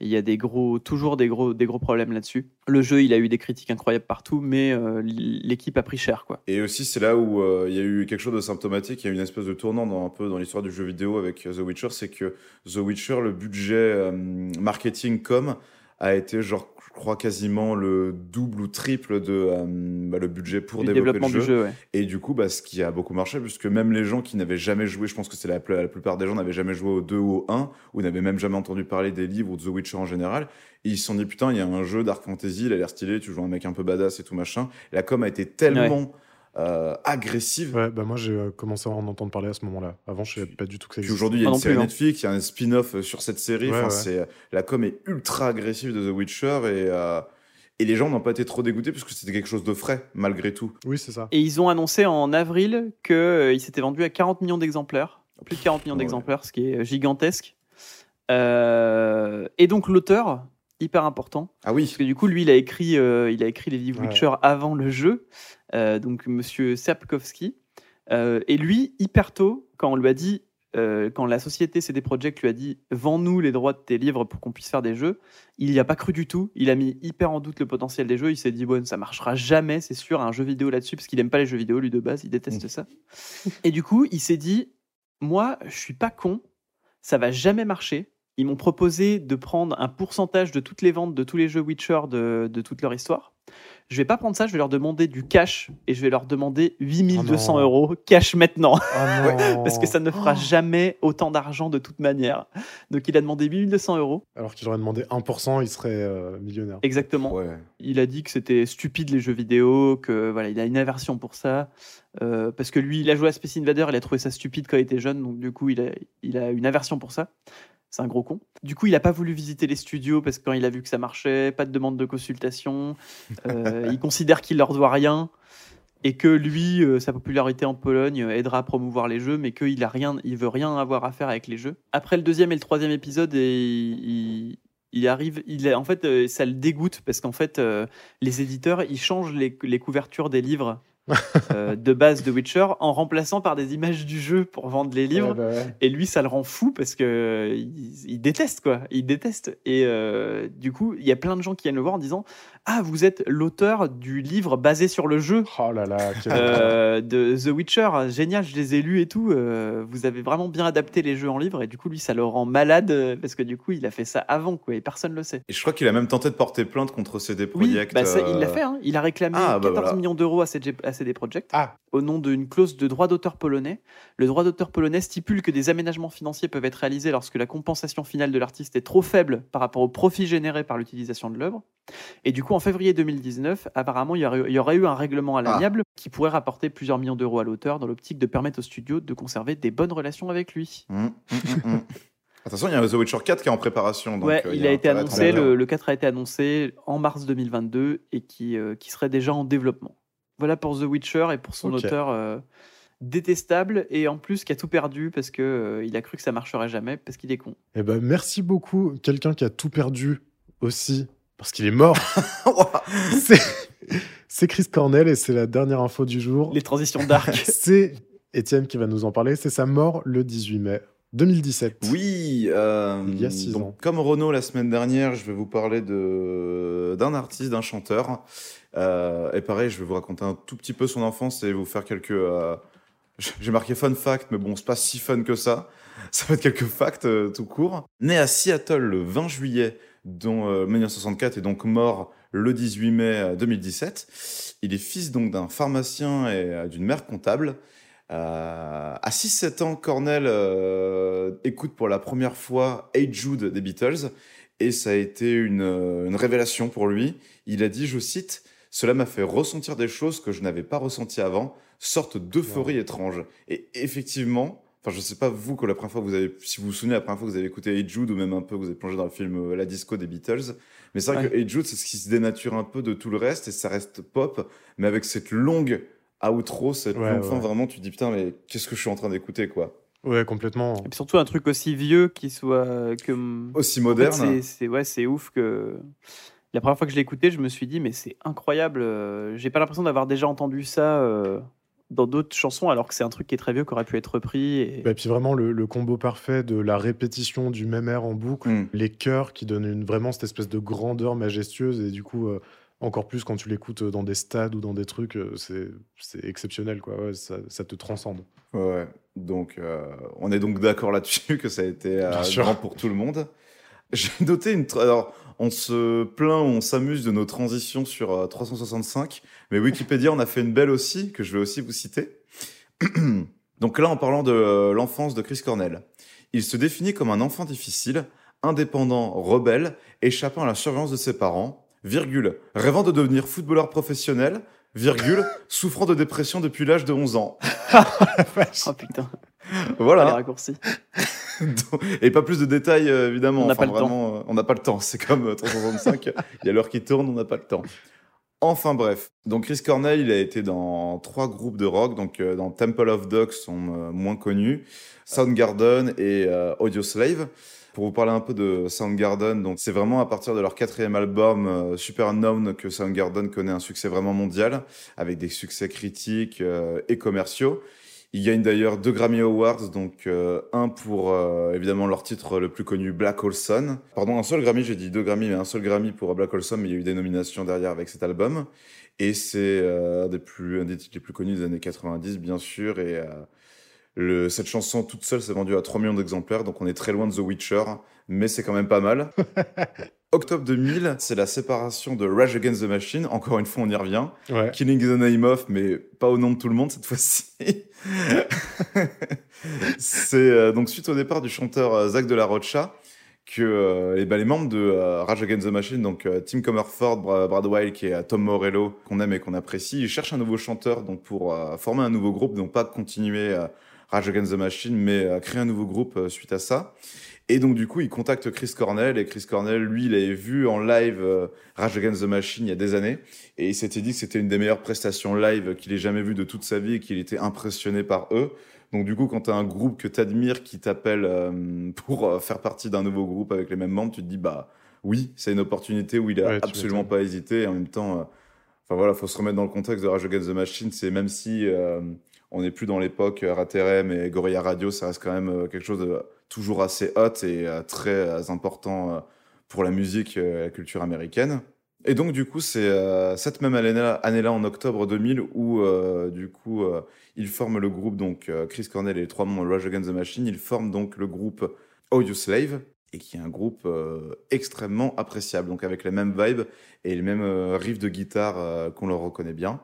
Speaker 2: il y a des gros, toujours des gros, des gros problèmes là-dessus. Le jeu, il a eu des critiques incroyables partout, mais euh, l'équipe a pris cher, quoi.
Speaker 3: Et aussi, c'est là où euh, il y a eu quelque chose de symptomatique, il y a eu une espèce de tournant dans, un peu dans l'histoire du jeu vidéo avec euh, The Witcher, c'est que The Witcher, le budget marketing com a été genre, crois, quasiment le double ou triple de euh, bah, le budget pour
Speaker 2: du
Speaker 3: développer le
Speaker 2: du
Speaker 3: jeu.
Speaker 2: ouais.
Speaker 3: Et du coup, bah, ce qui a beaucoup marché, puisque même les gens qui n'avaient jamais joué, je pense que c'est la, la plupart des gens n'avaient jamais joué au 2 ou au 1, ou n'avaient même jamais entendu parler des livres ou de The Witcher en général, et ils se sont dit, putain, il y a un jeu Dark Fantasy, il a l'air stylé, tu joues un mec un peu badass et tout machin. La com a été tellement euh, agressive.
Speaker 1: Ouais, bah moi j'ai euh, commencé à en entendre parler à ce moment-là. Avant, je savais pas du tout que ça
Speaker 3: Puis aujourd'hui, il y a une série
Speaker 2: plus, hein.
Speaker 3: Netflix, il y a un spin-off euh, sur cette série.
Speaker 1: Ouais,
Speaker 3: enfin,
Speaker 1: ouais.
Speaker 3: c'est la com est ultra agressive de The Witcher et, euh, et les gens n'ont pas été trop dégoûtés puisque c'était quelque chose de frais malgré tout.
Speaker 1: Oui, c'est ça.
Speaker 2: Et ils ont annoncé en avril qu'il s'était vendu à 40 millions d'exemplaires, plus de 40 millions
Speaker 3: Ouais.
Speaker 2: d'exemplaires, ce qui est gigantesque. Euh, et donc l'auteur hyper important.
Speaker 3: Ah oui.
Speaker 2: Parce que du coup, lui, il a écrit, euh, il a écrit les livres
Speaker 1: Ouais.
Speaker 2: Witcher avant le jeu. Euh, donc, monsieur Sapkowski. Euh, et lui, hyper tôt, quand on lui a dit, euh, quand la société CD Projekt lui a dit vends-nous les droits de tes livres pour qu'on puisse faire des jeux, il n'y a pas cru du tout. Il a mis hyper en doute le potentiel des jeux. Il s'est dit bon, ça marchera jamais, c'est sûr, un jeu vidéo là-dessus, parce qu'il aime pas les jeux vidéo lui de base, il déteste ça. Et du coup, il s'est dit moi, je suis pas con, ça va jamais marcher. Ils m'ont proposé de prendre un pourcentage de toutes les ventes de tous les jeux Witcher de, de toute leur histoire. Je vais pas prendre ça, je vais leur demander du cash et je vais leur demander 8200
Speaker 1: Oh
Speaker 2: euros cash maintenant.
Speaker 1: Non.
Speaker 2: Parce que ça ne fera jamais autant d'argent de toute manière. Donc il a demandé 8200 euros,
Speaker 1: Alors qu'il aurait demandé 1%, il serait euh, millionnaire.
Speaker 2: exactement.
Speaker 3: Ouais.
Speaker 2: Il a dit que c'était stupide les jeux vidéo, que voilà, il a une aversion pour ça. euh, parce que lui, il a joué à Space Invader, il a trouvé ça stupide quand il était jeune, donc du coup, il a, il a une aversion pour ça. C'est un gros con. Du coup, il n'a pas voulu visiter les studios parce que quand il a vu que ça marchait, pas de demande de consultation. euh, il considère qu'il leur doit rien et que lui, euh, sa popularité en Pologne aidera à promouvoir les jeux, mais qu'il a rien, il veut rien avoir à faire avec les jeux. Après le deuxième et le troisième épisode, et il, il arrive, il est, en fait, euh, ça le dégoûte parce qu'en fait, euh, les éditeurs, ils changent les, les couvertures des livres euh, de base de Witcher en remplaçant par des images du jeu pour vendre les livres.
Speaker 1: Ouais, bah ouais.
Speaker 2: Et lui, ça le rend fou parce que euh, il, il déteste quoi. Il déteste. Et euh, du coup, il y a plein de gens qui viennent le voir en disant Ah, vous êtes l'auteur du livre basé sur le jeu
Speaker 1: Oh là là, quel
Speaker 2: euh, de The Witcher. Génial, je les ai lus et tout. Euh, vous avez vraiment bien adapté les jeux en livre. Et du coup, lui, ça le rend malade euh, parce que du coup, il a fait ça avant quoi. Et personne le sait.
Speaker 3: Et je crois qu'il a même tenté de porter plainte contre CD
Speaker 2: Oui,
Speaker 3: Projekt.
Speaker 2: bah ça, il l'a
Speaker 3: euh,
Speaker 2: fait. hein. Il a réclamé
Speaker 3: Ah, bah
Speaker 2: 14
Speaker 3: voilà.
Speaker 2: millions d'euros à, CG à CD Projekt
Speaker 1: Ah.
Speaker 2: au nom d'une clause de droit d'auteur polonais. Le droit d'auteur polonais stipule que des aménagements financiers peuvent être réalisés lorsque la compensation finale de l'artiste est trop faible par rapport au profit généré par l'utilisation de l'œuvre. Et du coup, en février 2019, apparemment, il y aurait, il y aurait eu un règlement à
Speaker 3: Ah.
Speaker 2: l'amiable qui pourrait rapporter plusieurs millions d'euros à l'auteur dans l'optique de permettre au studio de conserver des bonnes relations avec lui.
Speaker 3: hum, hum, hum. Attention, il y a The Witcher 4 qui est en préparation. donc,
Speaker 2: ouais,
Speaker 3: euh,
Speaker 2: il a été annoncé, le, le 4 a été annoncé en mars 2022 et qui, euh, qui serait déjà en développement. Voilà pour The Witcher et pour son auteur euh, détestable et en plus qui a tout perdu parce que euh, il a cru que ça marcherait jamais parce qu'il est con.
Speaker 1: Eh ben, merci beaucoup. Quelqu'un qui a tout perdu aussi, parce qu'il est mort. c'est, Chris Cornell et c'est la dernière info du jour.
Speaker 2: Les transitions dark.
Speaker 1: C'est Étienne qui va nous en parler. C'est sa mort le 18 mai 2017.
Speaker 3: Oui, euh,
Speaker 1: Il y a six
Speaker 3: donc,
Speaker 1: ans.
Speaker 3: comme Renaud la semaine dernière, je vais vous parler d'un artiste, d'un chanteur. Euh, et pareil, je vais vous raconter un tout petit peu son enfance et vous faire quelques. euh, J'ai marqué fun fact, mais bon, c'est pas si fun que ça. Ça va être quelques facts tout court. Né à Seattle le 20 juillet dont, euh, 1964 et donc mort le 18 mai euh, 2017. Il est fils donc d'un pharmacien et euh, d'une mère comptable. Euh, à 6-7 ans, Cornell euh, écoute pour la première fois Hey Jude des Beatles et ça a été une, euh, une révélation pour lui. Il a dit, je cite, Cela m'a fait ressentir des choses que je n'avais pas ressenties avant, sorte d'euphorie étrange. Et effectivement, enfin je sais pas vous que la première fois que vous avez, si vous vous souvenez la première fois que vous avez écouté Hey Jude ou même un peu que vous avez plongé dans le film euh, La Disco des Beatles, mais c'est vrai
Speaker 2: Ouais.
Speaker 3: que Hey Jude c'est ce qui se dénature un peu de tout le reste et ça reste pop, mais avec cette longue outro, cette
Speaker 1: Ouais,
Speaker 3: longue fin, vraiment tu te dis putain mais qu'est-ce que je suis en train d'écouter quoi?
Speaker 1: Ouais, complètement.
Speaker 2: Et puis surtout un truc aussi vieux qui soit que
Speaker 3: Aussi
Speaker 2: En fait,
Speaker 3: moderne.
Speaker 2: c'est- c'est ouais, c'est ouf que la première fois que je l'ai écouté, je me suis dit mais c'est incroyable. euh, J'ai pas l'impression d'avoir déjà entendu ça euh, dans d'autres chansons, alors que c'est un truc qui est très vieux, qui aurait pu être repris. Et...
Speaker 1: Et puis vraiment le, le combo parfait de la répétition du même air en boucle,
Speaker 3: Mm.
Speaker 1: les chœurs qui donnent une, vraiment cette espèce de grandeur majestueuse et du coup euh, encore plus quand tu l'écoutes dans des stades ou dans des trucs, euh, c'est c'est exceptionnel quoi. Ouais, ça, ça te transcende.
Speaker 3: Ouais, donc euh, on est donc d'accord là-dessus que ça a été euh, grand pour tout le monde. J'ai noté une. tra- Alors, on se plaint, on s'amuse de nos transitions sur euh, 365, mais Wikipédia en a fait une belle aussi, que je vais aussi vous citer. donc là, en parlant de euh, l'enfance de Chris Cornell, il se définit comme un enfant difficile, indépendant, rebelle, échappant à la surveillance de ses parents, virgule, rêvant de devenir footballeur professionnel, virgule, souffrant de dépression depuis l'âge de 11 ans.
Speaker 2: Oh putain,
Speaker 3: Voilà.
Speaker 2: les raccourcis.
Speaker 3: Et pas plus de détails, euh, évidemment.
Speaker 2: On n'a
Speaker 3: Enfin,
Speaker 2: pas le temps.
Speaker 3: euh, on n'a pas le temps. C'est comme euh, 365, il y a l'heure qui tourne, on n'a pas le temps. Enfin bref, donc Chris Cornell, il a été dans trois groupes de rock, donc euh, dans Temple of Dogs, sont euh, moins connus, Soundgarden et euh, Audio Slave. Pour vous parler un peu de Soundgarden, donc c'est vraiment à partir de leur quatrième album euh, Super Unknown que Soundgarden connaît un succès vraiment mondial, avec des succès critiques euh, et commerciaux. Ils gagnent d'ailleurs deux Grammy Awards, donc euh, un pour euh, évidemment leur titre le plus connu, Black Hole Sun. Pardon, un seul Grammy, j'ai dit deux Grammy, mais un seul Grammy pour Black Hole Sun, mais il y a eu des nominations derrière avec cet album. Et c'est euh, un, des un des titres les plus connus des années 90, bien sûr. Et euh, cette chanson toute seule s'est vendue à 3 millions d'exemplaires, donc on est très loin de The Witcher, mais c'est quand même pas mal. Octobre 2000, c'est la séparation de Rage Against the Machine. Encore une fois, on y revient.
Speaker 1: Ouais.
Speaker 3: Killing the Name of, mais pas au nom de tout le monde cette fois-ci. c'est euh, donc suite au départ du chanteur euh, Zach de la Rocha que euh, eh ben, les membres de euh, Rage Against the Machine, donc euh, Tim Comerford, Bra- Brad Wilde et euh, Tom Morello, qu'on aime et qu'on apprécie, ils cherchent un nouveau chanteur donc pour former un nouveau groupe, donc pas continuer Rage Against the Machine, mais créer un nouveau groupe suite à ça. Et donc du coup, ils contactent Chris Cornell et Chris Cornell, lui, il avait vu en live euh, Rage Against the Machine il y a des années et il s'était dit que c'était une des meilleures prestations live qu'il ait jamais vues de toute sa vie et qu'il était impressionné par eux. Donc du coup, quand tu as un groupe que tu admires qui t'appelle euh, pour euh, faire partie d'un nouveau groupe avec les mêmes membres, tu te dis bah oui, c'est une opportunité où il a
Speaker 1: Ouais,
Speaker 3: absolument pas hésité. Et en même temps, euh, enfin voilà, faut se remettre dans le contexte de Rage Against the Machine. C'est même si on n'est plus dans l'époque RATRM et Gorilla Radio, ça reste quand même quelque chose de toujours assez hot et euh, très euh, important euh, pour la musique et la culture américaine. Et donc, du coup, c'est cette même année-là, en octobre 2000, où, du coup, ils forment le groupe, donc Chris Cornell et les trois membres de Rage Against the Machine, ils forment donc le groupe Audio Slave, et qui est un groupe extrêmement appréciable, donc avec les mêmes vibes et les mêmes riffs de guitare qu'on leur reconnaît bien.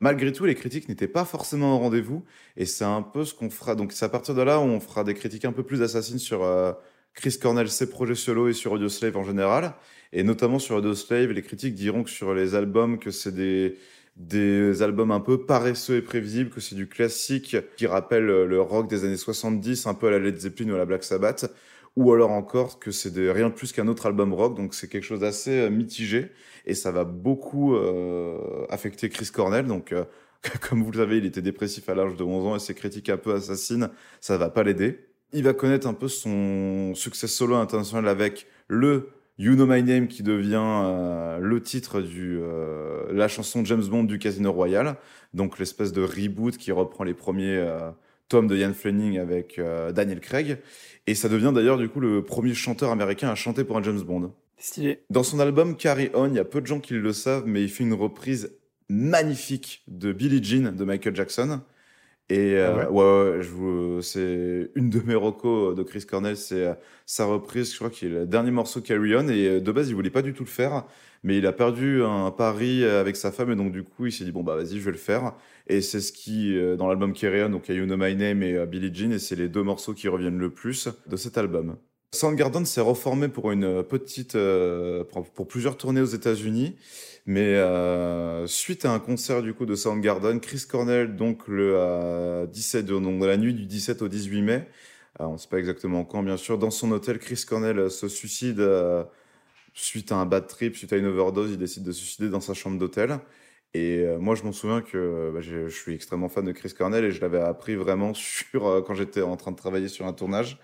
Speaker 3: Malgré tout, les critiques n'étaient pas forcément au rendez-vous, et c'est un peu ce qu'on fera. Donc, c'est à partir de là où on fera des critiques un peu plus assassines sur euh, Chris Cornell, ses projets solo et sur Audio Slave en général. Et notamment sur Audio Slave, les critiques diront que sur les albums, que c'est des, des albums un peu paresseux et prévisibles, que c'est du classique qui rappelle le rock des années 70, un peu à la Led Zeppelin ou à la Black Sabbath, ou alors encore que c'est rien de plus qu'un autre album rock, donc c'est quelque chose d'assez euh, mitigé, et ça va beaucoup euh, affecter Chris Cornell, donc euh, comme vous le savez, il était dépressif à l'âge de 11 ans, et ses critiques un peu assassines, ça va pas l'aider. Il va connaître un peu son succès solo international avec le You Know My Name qui devient euh, le titre du euh, la chanson James Bond du Casino Royale, donc l'espèce de reboot qui reprend les premiers euh, tomes de Ian Fleming avec euh, Daniel Craig, et ça devient d'ailleurs du coup le premier chanteur américain à chanter pour un James Bond.
Speaker 2: Stylé.
Speaker 3: Dans son album Carry On, il y a peu de gens qui le savent, mais il fait une reprise magnifique de Billie Jean de Michael Jackson. Et euh,
Speaker 1: Ah ouais.
Speaker 3: ouais, ouais, je vous- c'est une de mes recos de Chris Cornell, c'est euh, sa reprise, je crois qu'il est le dernier morceau Carry On, et euh, de base il voulait pas du tout le faire, mais il a perdu un pari avec sa femme, et donc du coup il s'est dit bon bah vas-y je vais le faire, et c'est ce qui, dans l'album Carry On, donc You Know My Name et Billie Jean, et c'est les deux morceaux qui reviennent le plus de cet album. Soundgarden s'est reformé pour une petite, euh, pour plusieurs tournées aux États-Unis, mais euh, suite à un concert du coup de Soundgarden, Chris Cornell donc le euh, 17, de- donc, dans la nuit du 17 au 18 mai, euh, on ne sait pas exactement quand bien sûr, dans son hôtel, Chris Cornell euh, se suicide euh, suite à un bad trip, suite à une overdose, il décide de se suicider dans sa chambre d'hôtel. Et euh, moi, je m'en souviens que bah, je, suis extrêmement fan de Chris Cornell et je l'avais appris vraiment sur euh, quand j'étais en train de travailler sur un tournage.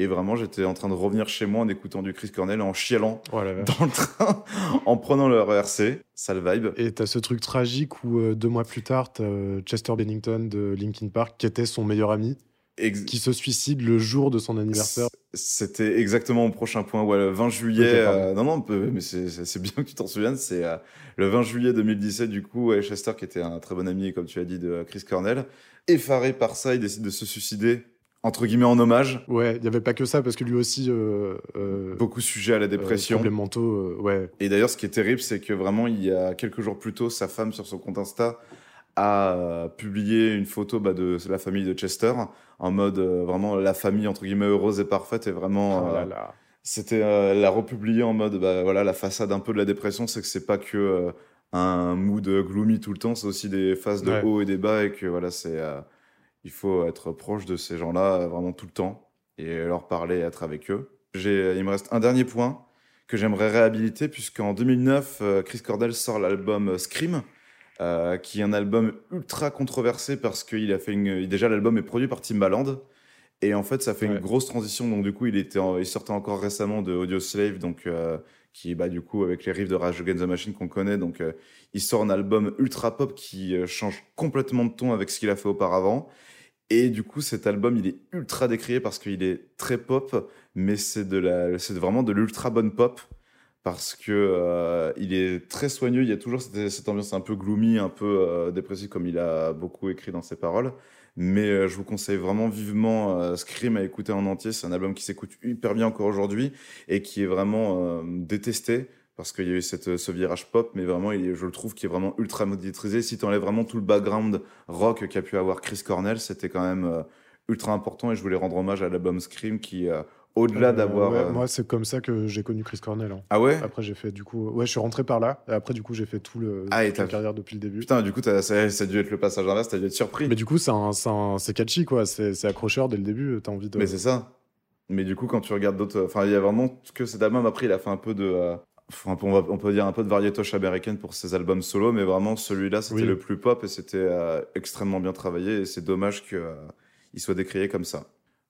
Speaker 3: Et vraiment, j'étais en train de revenir chez moi en écoutant du Chris Cornell, en chialant
Speaker 1: Oh
Speaker 3: dans le train, en prenant le RERC. Sale vibe.
Speaker 1: Et t'as ce truc tragique où euh, deux mois plus tard, t'as euh, Chester Bennington de Linkin Park, qui était son meilleur ami,
Speaker 3: Ex-
Speaker 1: qui se suicide le jour de son anniversaire.
Speaker 3: C'était exactement mon prochain point. Ouais, le 20 juillet. Euh, non, non, mais c'est bien que tu t'en souviennes. C'est euh, le 20 juillet 2017, du coup, Chester, qui était un très bon ami, comme tu as dit, de Chris Cornell, effaré par ça, il décide de se suicider, entre guillemets, en hommage.
Speaker 1: Ouais, il n'y avait pas que ça, parce que lui aussi. Euh, euh,
Speaker 3: Beaucoup sujet à la
Speaker 1: euh,
Speaker 3: dépression.
Speaker 1: problèmes mentaux, euh, ouais.
Speaker 3: Et d'ailleurs, ce qui est terrible, c'est que vraiment, il y a quelques jours plus tôt, sa femme, sur son compte Insta, a euh, publié une photo bah, de la famille de Chester, en mode euh, vraiment la famille, entre guillemets, heureuse et parfaite, et vraiment.
Speaker 1: Oh
Speaker 3: euh. C'était euh, la republier en mode bah, voilà la façade un peu de la dépression c'est que c'est pas que euh, un mood gloomy tout le temps c'est aussi des phases de
Speaker 1: Ouais.
Speaker 3: haut et des bas et que voilà c'est euh, il faut être proche de ces gens-là euh, vraiment tout le temps et leur parler être avec eux j'ai il me reste un dernier point que j'aimerais réhabiliter puisqu'en 2009 euh, Chris Cornell sort l'album Scream euh, qui est un album ultra controversé parce qu'il a fait une déjà l'album est produit par Timbaland Et en fait, ça fait
Speaker 1: Ouais.
Speaker 3: une grosse transition. Donc, du coup, il, était en- il sortait encore récemment de Audio Slave, donc, euh, qui, bah, du coup, avec les riffs de Rage Against the Machine qu'on connaît. Donc, euh, il sort un album ultra pop qui euh, change complètement de ton avec ce qu'il a fait auparavant. Et du coup, cet album, il est ultra décrié parce qu'il est très pop, mais c'est de la, c'est vraiment de l'ultra bonne pop parce que euh, il est très soigneux. Il y a toujours cette, cette ambiance un peu gloomy, un peu dépressive, comme il a beaucoup écrit dans ses paroles. Mais euh, je vous conseille vraiment vivement euh, Scream à écouter en entier. C'est un album qui s'écoute hyper bien encore aujourd'hui et qui est vraiment euh, détesté parce qu'il y a eu cette, ce virage pop, mais vraiment, je le trouve qui est vraiment ultra maîtrisé. Si tu enlèves vraiment tout le background rock qu'a pu avoir Chris Cornell, c'était quand même ultra important et je voulais rendre hommage à l'album Scream qui, au-delà
Speaker 1: Euh,
Speaker 3: d'avoir.
Speaker 1: ouais,
Speaker 3: euh,
Speaker 1: Moi, c'est comme ça que j'ai connu Chris Cornell. hein.
Speaker 3: Ah ouais?
Speaker 1: Après, j'ai fait du coup. Ouais, je suis rentré par là. Et après, du coup, j'ai fait tout le
Speaker 3: Ah, et
Speaker 1: toute la carrière depuis le début.
Speaker 3: Putain, du coup, ça, ça a dû être le passage inverse, t'as dû être surpris.
Speaker 1: Mais du coup, c'est un- un- catchy, quoi. C'est accrocheur dès le début. T'as envie de.
Speaker 3: Mais c'est ça. Mais du coup, quand tu regardes d'autres. Enfin, il y a vraiment que cet album. Après, il a fait un peu de. euh, enfin, on, va- on peut dire un peu de variétoche américaine pour ses albums solo, mais vraiment, celui-là, c'était
Speaker 1: Oui.
Speaker 3: le plus pop et c'était extrêmement bien travaillé. Et c'est dommage qu'il soit décrié comme ça.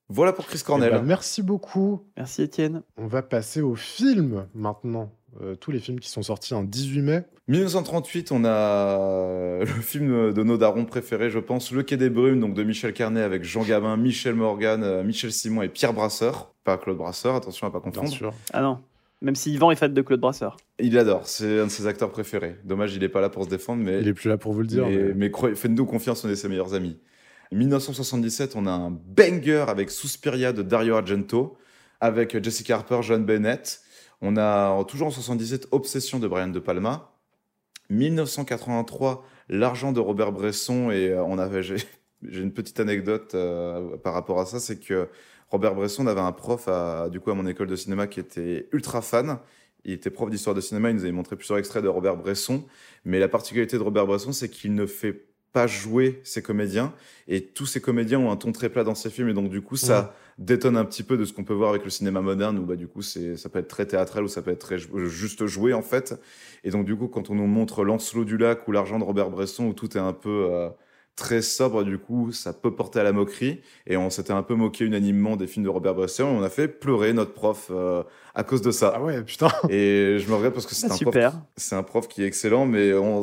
Speaker 3: Voilà pour Chris
Speaker 1: Eh
Speaker 3: Cornell.
Speaker 1: ben, merci beaucoup.
Speaker 2: Merci Étienne.
Speaker 1: On va passer aux films maintenant. Euh, tous les films qui sont sortis un 18 mai.
Speaker 3: 1938, on a le film de nos darons préférés, je pense, Le Quai des Brumes, donc de Michel Carnet avec Jean Gabin, Michel Morgan, euh, Michel Simon et Pierre Brasseur. Pas Claude Brasseur, attention à pas
Speaker 1: Bien
Speaker 3: confondre.
Speaker 1: sûr.
Speaker 2: Ah non, même si Yvan est fan de Claude Brasseur.
Speaker 3: Il adore, c'est un de ses acteurs préférés. Dommage, il est pas là pour se défendre, mais,
Speaker 1: Il est plus là pour vous le dire.
Speaker 3: mais,
Speaker 1: mais-
Speaker 3: faites-nous confiance, on est ses meilleurs amis. 1977, on a un banger avec Suspiria de Dario Argento, avec Jessica Harper, John Bennett. On a toujours en 77 Obsession de Brian De Palma. 1983, L'argent de Robert Bresson et euh, on avait j'ai une petite anecdote euh, par rapport à ça, c'est que Robert Bresson avait un prof à, du coup à mon école de cinéma qui était ultra fan. Il était prof d'histoire de cinéma, il nous avait montré plusieurs extraits de Robert Bresson, mais la particularité de Robert Bresson, c'est qu'il ne fait pas jouer ses comédiens. Et tous ces comédiens ont un ton très plat dans ses films. Et donc du coup ça détonne un petit peu de ce qu'on peut voir avec le cinéma moderne où bah du coup c'est ça peut être très théâtral ou ça peut être très jou- juste joué en fait. Et donc du coup quand on nous montre Lancelot du lac ou l'argent de Robert Bresson où tout est un peu euh, très sobre du coup ça peut porter à la moquerie. Et on s'était un peu moqué unanimement des films de Robert Bresson. Et on a fait pleurer notre prof euh, à cause de ça.
Speaker 1: Ah ouais, putain.
Speaker 3: et je me regrette parce que c'est
Speaker 2: Ah,
Speaker 3: un
Speaker 2: super.
Speaker 3: prof c'est un prof qui est excellent mais on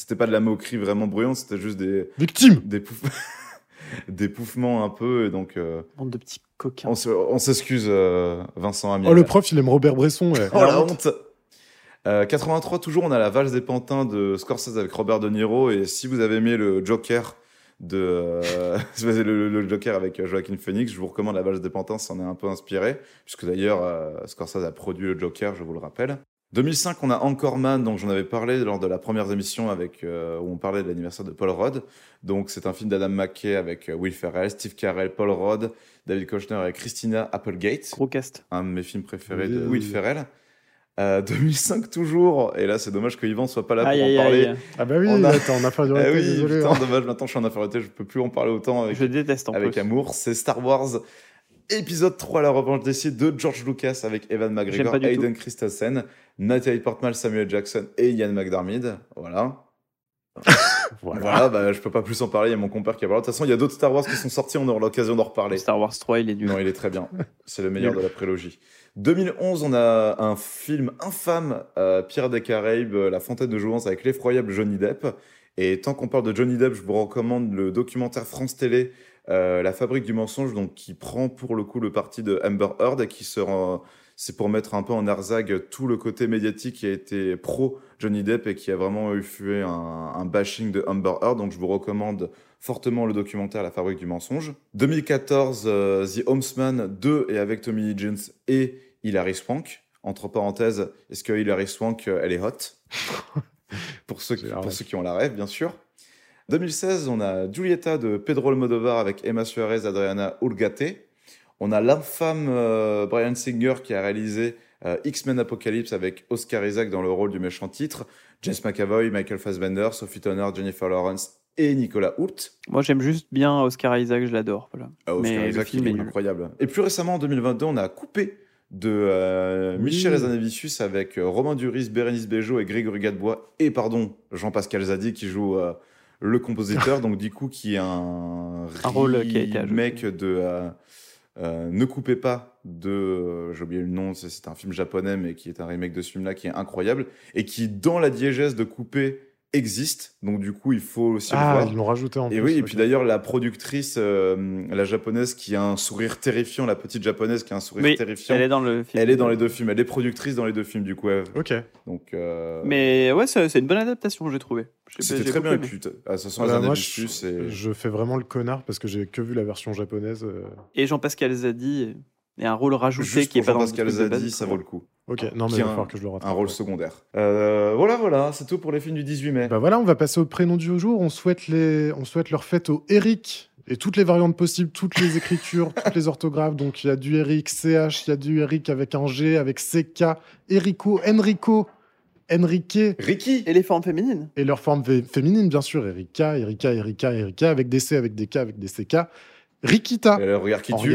Speaker 3: c'était pas de la moquerie vraiment bruyante c'était juste des
Speaker 1: Victime.
Speaker 3: des, pouf- des poufements un peu et donc euh,
Speaker 2: Bande de petits coquins.
Speaker 3: on se- on s'excuse euh, Vincent Amiel
Speaker 1: Oh, le prof, il aime Robert Bresson. ouais.
Speaker 3: Oh la honte Euh, 83, toujours, on a la valse des pantins de Scorsese avec Robert De Niro. Et si vous avez aimé le Joker de euh, le, le Joker avec Joaquin Phoenix, je vous recommande la valse des pantins, ça en est un peu inspiré, puisque d'ailleurs euh, Scorsese a produit le Joker, je vous le rappelle. 2005, on a Encore Man, dont j'en avais parlé lors de la première émission avec euh, où on parlait de l'anniversaire de Paul Rudd. Donc c'est un film d'Adam McKay avec euh, Will Ferrell, Steve Carell, Paul Rudd, David Koechner et Christina Applegate
Speaker 2: Gros cast.
Speaker 3: un de mes films préférés
Speaker 1: Oui,
Speaker 3: de
Speaker 1: oui,
Speaker 3: Will. Ferrell. Euh, 2005 toujours, et là c'est dommage que Yvan soit pas là pour
Speaker 2: Aïe,
Speaker 3: en parler.
Speaker 2: aïe.
Speaker 1: Ah bah oui,
Speaker 3: On a-
Speaker 1: t'es en
Speaker 3: Eh
Speaker 1: infériorité,
Speaker 3: oui,
Speaker 1: désolé.
Speaker 3: putain,
Speaker 1: hein.
Speaker 3: dommage, maintenant je suis en infériorité, je peux plus en parler autant avec,
Speaker 2: Je déteste en
Speaker 3: avec
Speaker 2: plus.
Speaker 3: amour. C'est Star Wars épisode 3, La Revanche des Sith de George Lucas avec Evan McGregor, Hayden Christensen, Natalie Portman, Samuel Jackson et Ian McDermid. Voilà.
Speaker 1: Voilà.
Speaker 3: Voilà, bah, je peux pas plus en parler, il y a mon compère qui a parlé. De toute façon, il y a d'autres Star Wars qui sont sortis, on aura l'occasion d'en reparler.
Speaker 2: Star Wars 3, il est nul.
Speaker 3: Non, il est très bien. C'est le meilleur de la prélogie. 2011, on a un film infâme, euh, Pierre des Caraïbes, euh, La Fontaine de Jouvence avec l'effroyable Johnny Depp. Et tant qu'on parle de Johnny Depp, je vous recommande le documentaire France Télé, euh, La Fabrique du mensonge, donc qui prend pour le coup le parti de Amber Heard et qui sera, c'est pour mettre un peu en arzag tout le côté médiatique qui a été pro Johnny Depp et qui a vraiment eu fait un, un bashing de Amber Heard. Donc je vous recommande fortement le documentaire La Fabrique du mensonge. 2014, euh, The Homesman 2 et avec Tommy Lee Jones et Hilary Swank. Entre parenthèses, est-ce que Hilary Swank, euh, elle est hot? Pour, ceux qui, pour ceux qui ont la rêve, bien sûr. 2016, on a Giulietta de Pedro Almodovar avec Emma Suarez, Adriana Urgate. On a l'infâme euh, Brian Singer qui a réalisé euh, X-Men Apocalypse avec Oscar Isaac dans le rôle du méchant titre, James McAvoy, Michael Fassbender, Sophie Turner, Jennifer Lawrence et Nicolas Hoult.
Speaker 2: Moi, j'aime juste bien Oscar Isaac, je l'adore. Voilà.
Speaker 3: Ah, Oscar
Speaker 2: Mais
Speaker 3: Isaac,
Speaker 2: film
Speaker 3: il est
Speaker 2: est nul.
Speaker 3: incroyable. Et plus récemment, en 2022, on a coupé de euh. Michel Hazanavicius avec Romain Duris, Bérénice Bejo et Grégory Gadebois et pardon Jean-Pascal Zadi qui joue euh, le compositeur, donc du coup, qui est un,
Speaker 2: Un rôle qui a été ajouté.
Speaker 3: mec de euh, euh, Ne coupez pas de. euh, J'ai oublié le nom, c'est- c'est un film japonais, mais qui est un remake de ce film-là qui est incroyable et qui, dans la diégèse de couper, existe. Donc du coup, il faut aussi le
Speaker 1: Ah,
Speaker 3: voir.
Speaker 1: ils l'ont rajouté en
Speaker 3: Et
Speaker 1: plus.
Speaker 3: oui, et puis d'ailleurs, la productrice, euh, la japonaise qui a un sourire terrifiant, la petite japonaise qui a un sourire
Speaker 2: Oui,
Speaker 3: terrifiant,
Speaker 2: Elle est dans le film.
Speaker 3: elle est dans les deux films. Elle est productrice dans les deux films, du coup. ouais.
Speaker 1: Ok.
Speaker 3: Donc, euh,
Speaker 2: Mais ouais, c'est une bonne adaptation, j'ai trouvé.
Speaker 3: C'était très bien.
Speaker 2: Aimé.
Speaker 3: sont les
Speaker 1: Bah, moi, je, je fais vraiment le connard parce que j'ai que vu la version japonaise. euh.
Speaker 2: Et Jean-Pascal Zadi et un rôle rajouté
Speaker 3: Juste
Speaker 2: qui est pas dans base,
Speaker 3: Zadi, ça vaut le coup.
Speaker 1: Ok, non, mais il
Speaker 3: a
Speaker 1: va
Speaker 3: un-
Speaker 1: falloir que je le rattrape.
Speaker 3: Un rôle secondaire. Euh, voilà, voilà, c'est tout pour les films du 18 mai.
Speaker 1: Bah voilà, on va passer au prénom du jour. On souhaite, les... on souhaite leur fête au Eric et toutes les variantes possibles, toutes les écritures, toutes les orthographes. Donc il y a du Eric CH, il y a du Eric avec un G, avec CK, Erico, Enrico, Enrique
Speaker 3: Ricky
Speaker 2: Et les formes féminines
Speaker 1: et leur forme fé- féminine, bien sûr. Erika, Erika, Erika, Erika, avec des C, avec des K, avec des CK. Rikita,
Speaker 3: Et alors, regarde qui tue.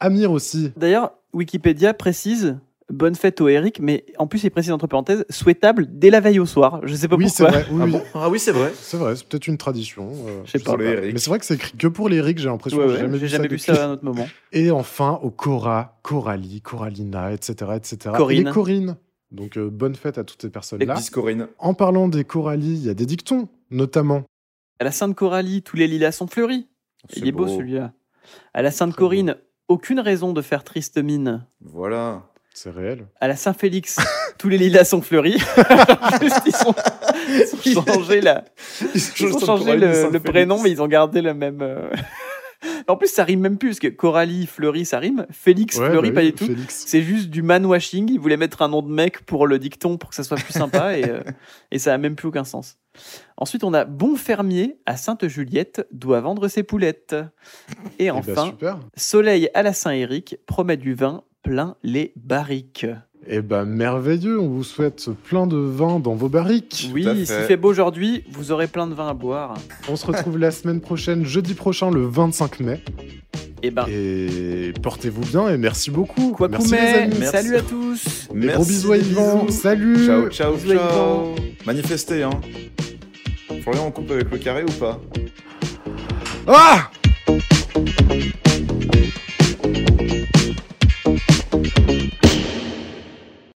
Speaker 1: Amir aussi.
Speaker 2: D'ailleurs, Wikipédia précise bonne fête au Eric, mais en plus, il précise entre parenthèses souhaitable dès la veille au soir. Je sais pas
Speaker 1: Oui, c'est
Speaker 2: pourquoi.
Speaker 1: vrai. Oui,
Speaker 3: Ah,
Speaker 1: oui.
Speaker 3: bon ah oui, c'est vrai.
Speaker 1: C'est vrai, c'est peut-être une tradition. euh,
Speaker 2: Je sais pas.
Speaker 3: Pour les Eric.
Speaker 1: Mais c'est vrai que c'est écrit que pour les Eric, j'ai l'impression.
Speaker 2: Ouais,
Speaker 1: que
Speaker 2: ouais,
Speaker 1: j'ai jamais
Speaker 2: j'ai
Speaker 1: vu
Speaker 2: jamais
Speaker 1: ça
Speaker 2: vu ça à un autre moment.
Speaker 1: Et enfin, au Cora, Coralie, Coralina, etc. etc.
Speaker 2: Corinne.
Speaker 1: Et les Corinne. Donc, euh, bonne fête à toutes ces personnes-là.
Speaker 3: Discorine.
Speaker 1: En parlant des Coralies, il y a des dictons, notamment.
Speaker 2: À la Sainte Coralie, tous les lilas sont fleuris. Il est beau, celui-là. À la Sainte
Speaker 1: Très beau.
Speaker 2: Aucune raison de faire triste mine.
Speaker 3: Voilà.
Speaker 1: C'est réel.
Speaker 2: À la Saint-Félix, tous les lilas sont fleuris. Juste, ils, sont, ils ont changé, la, ils ont changé le, le prénom, mais ils ont gardé le même. euh, en plus, ça rime même plus, parce que Coralie, Fleury, ça rime. Félix,
Speaker 1: Ouais,
Speaker 2: Fleury,
Speaker 1: bah
Speaker 2: pas du tout. C'est juste du man-washing. Ils voulaient mettre un nom de mec pour le dicton pour que ça soit plus sympa et, euh, et ça a même plus aucun sens. Ensuite, on a Bon Fermier à Sainte-Juliette doit vendre ses poulettes. Et
Speaker 1: Eh ben,
Speaker 2: enfin. Soleil à la Saint-Éric promet du vin plein les barriques.
Speaker 1: Eh ben, merveilleux. On vous souhaite plein de vin dans vos barriques.
Speaker 2: Oui, s'il
Speaker 3: fait.
Speaker 2: beau aujourd'hui, vous aurez plein de vin à boire.
Speaker 1: On se retrouve la semaine prochaine, jeudi prochain, le 25 mai.
Speaker 2: Et ben,
Speaker 1: Et portez-vous bien et merci beaucoup.
Speaker 2: quoi
Speaker 1: merci les amis.
Speaker 2: salut à tous.
Speaker 1: Et gros bisous à Yvan. Salut.
Speaker 3: Ciao, ciao,
Speaker 2: Bisous
Speaker 3: ciao. Manifestez, hein. Florian, on coupe avec le carré ou pas?
Speaker 1: Ah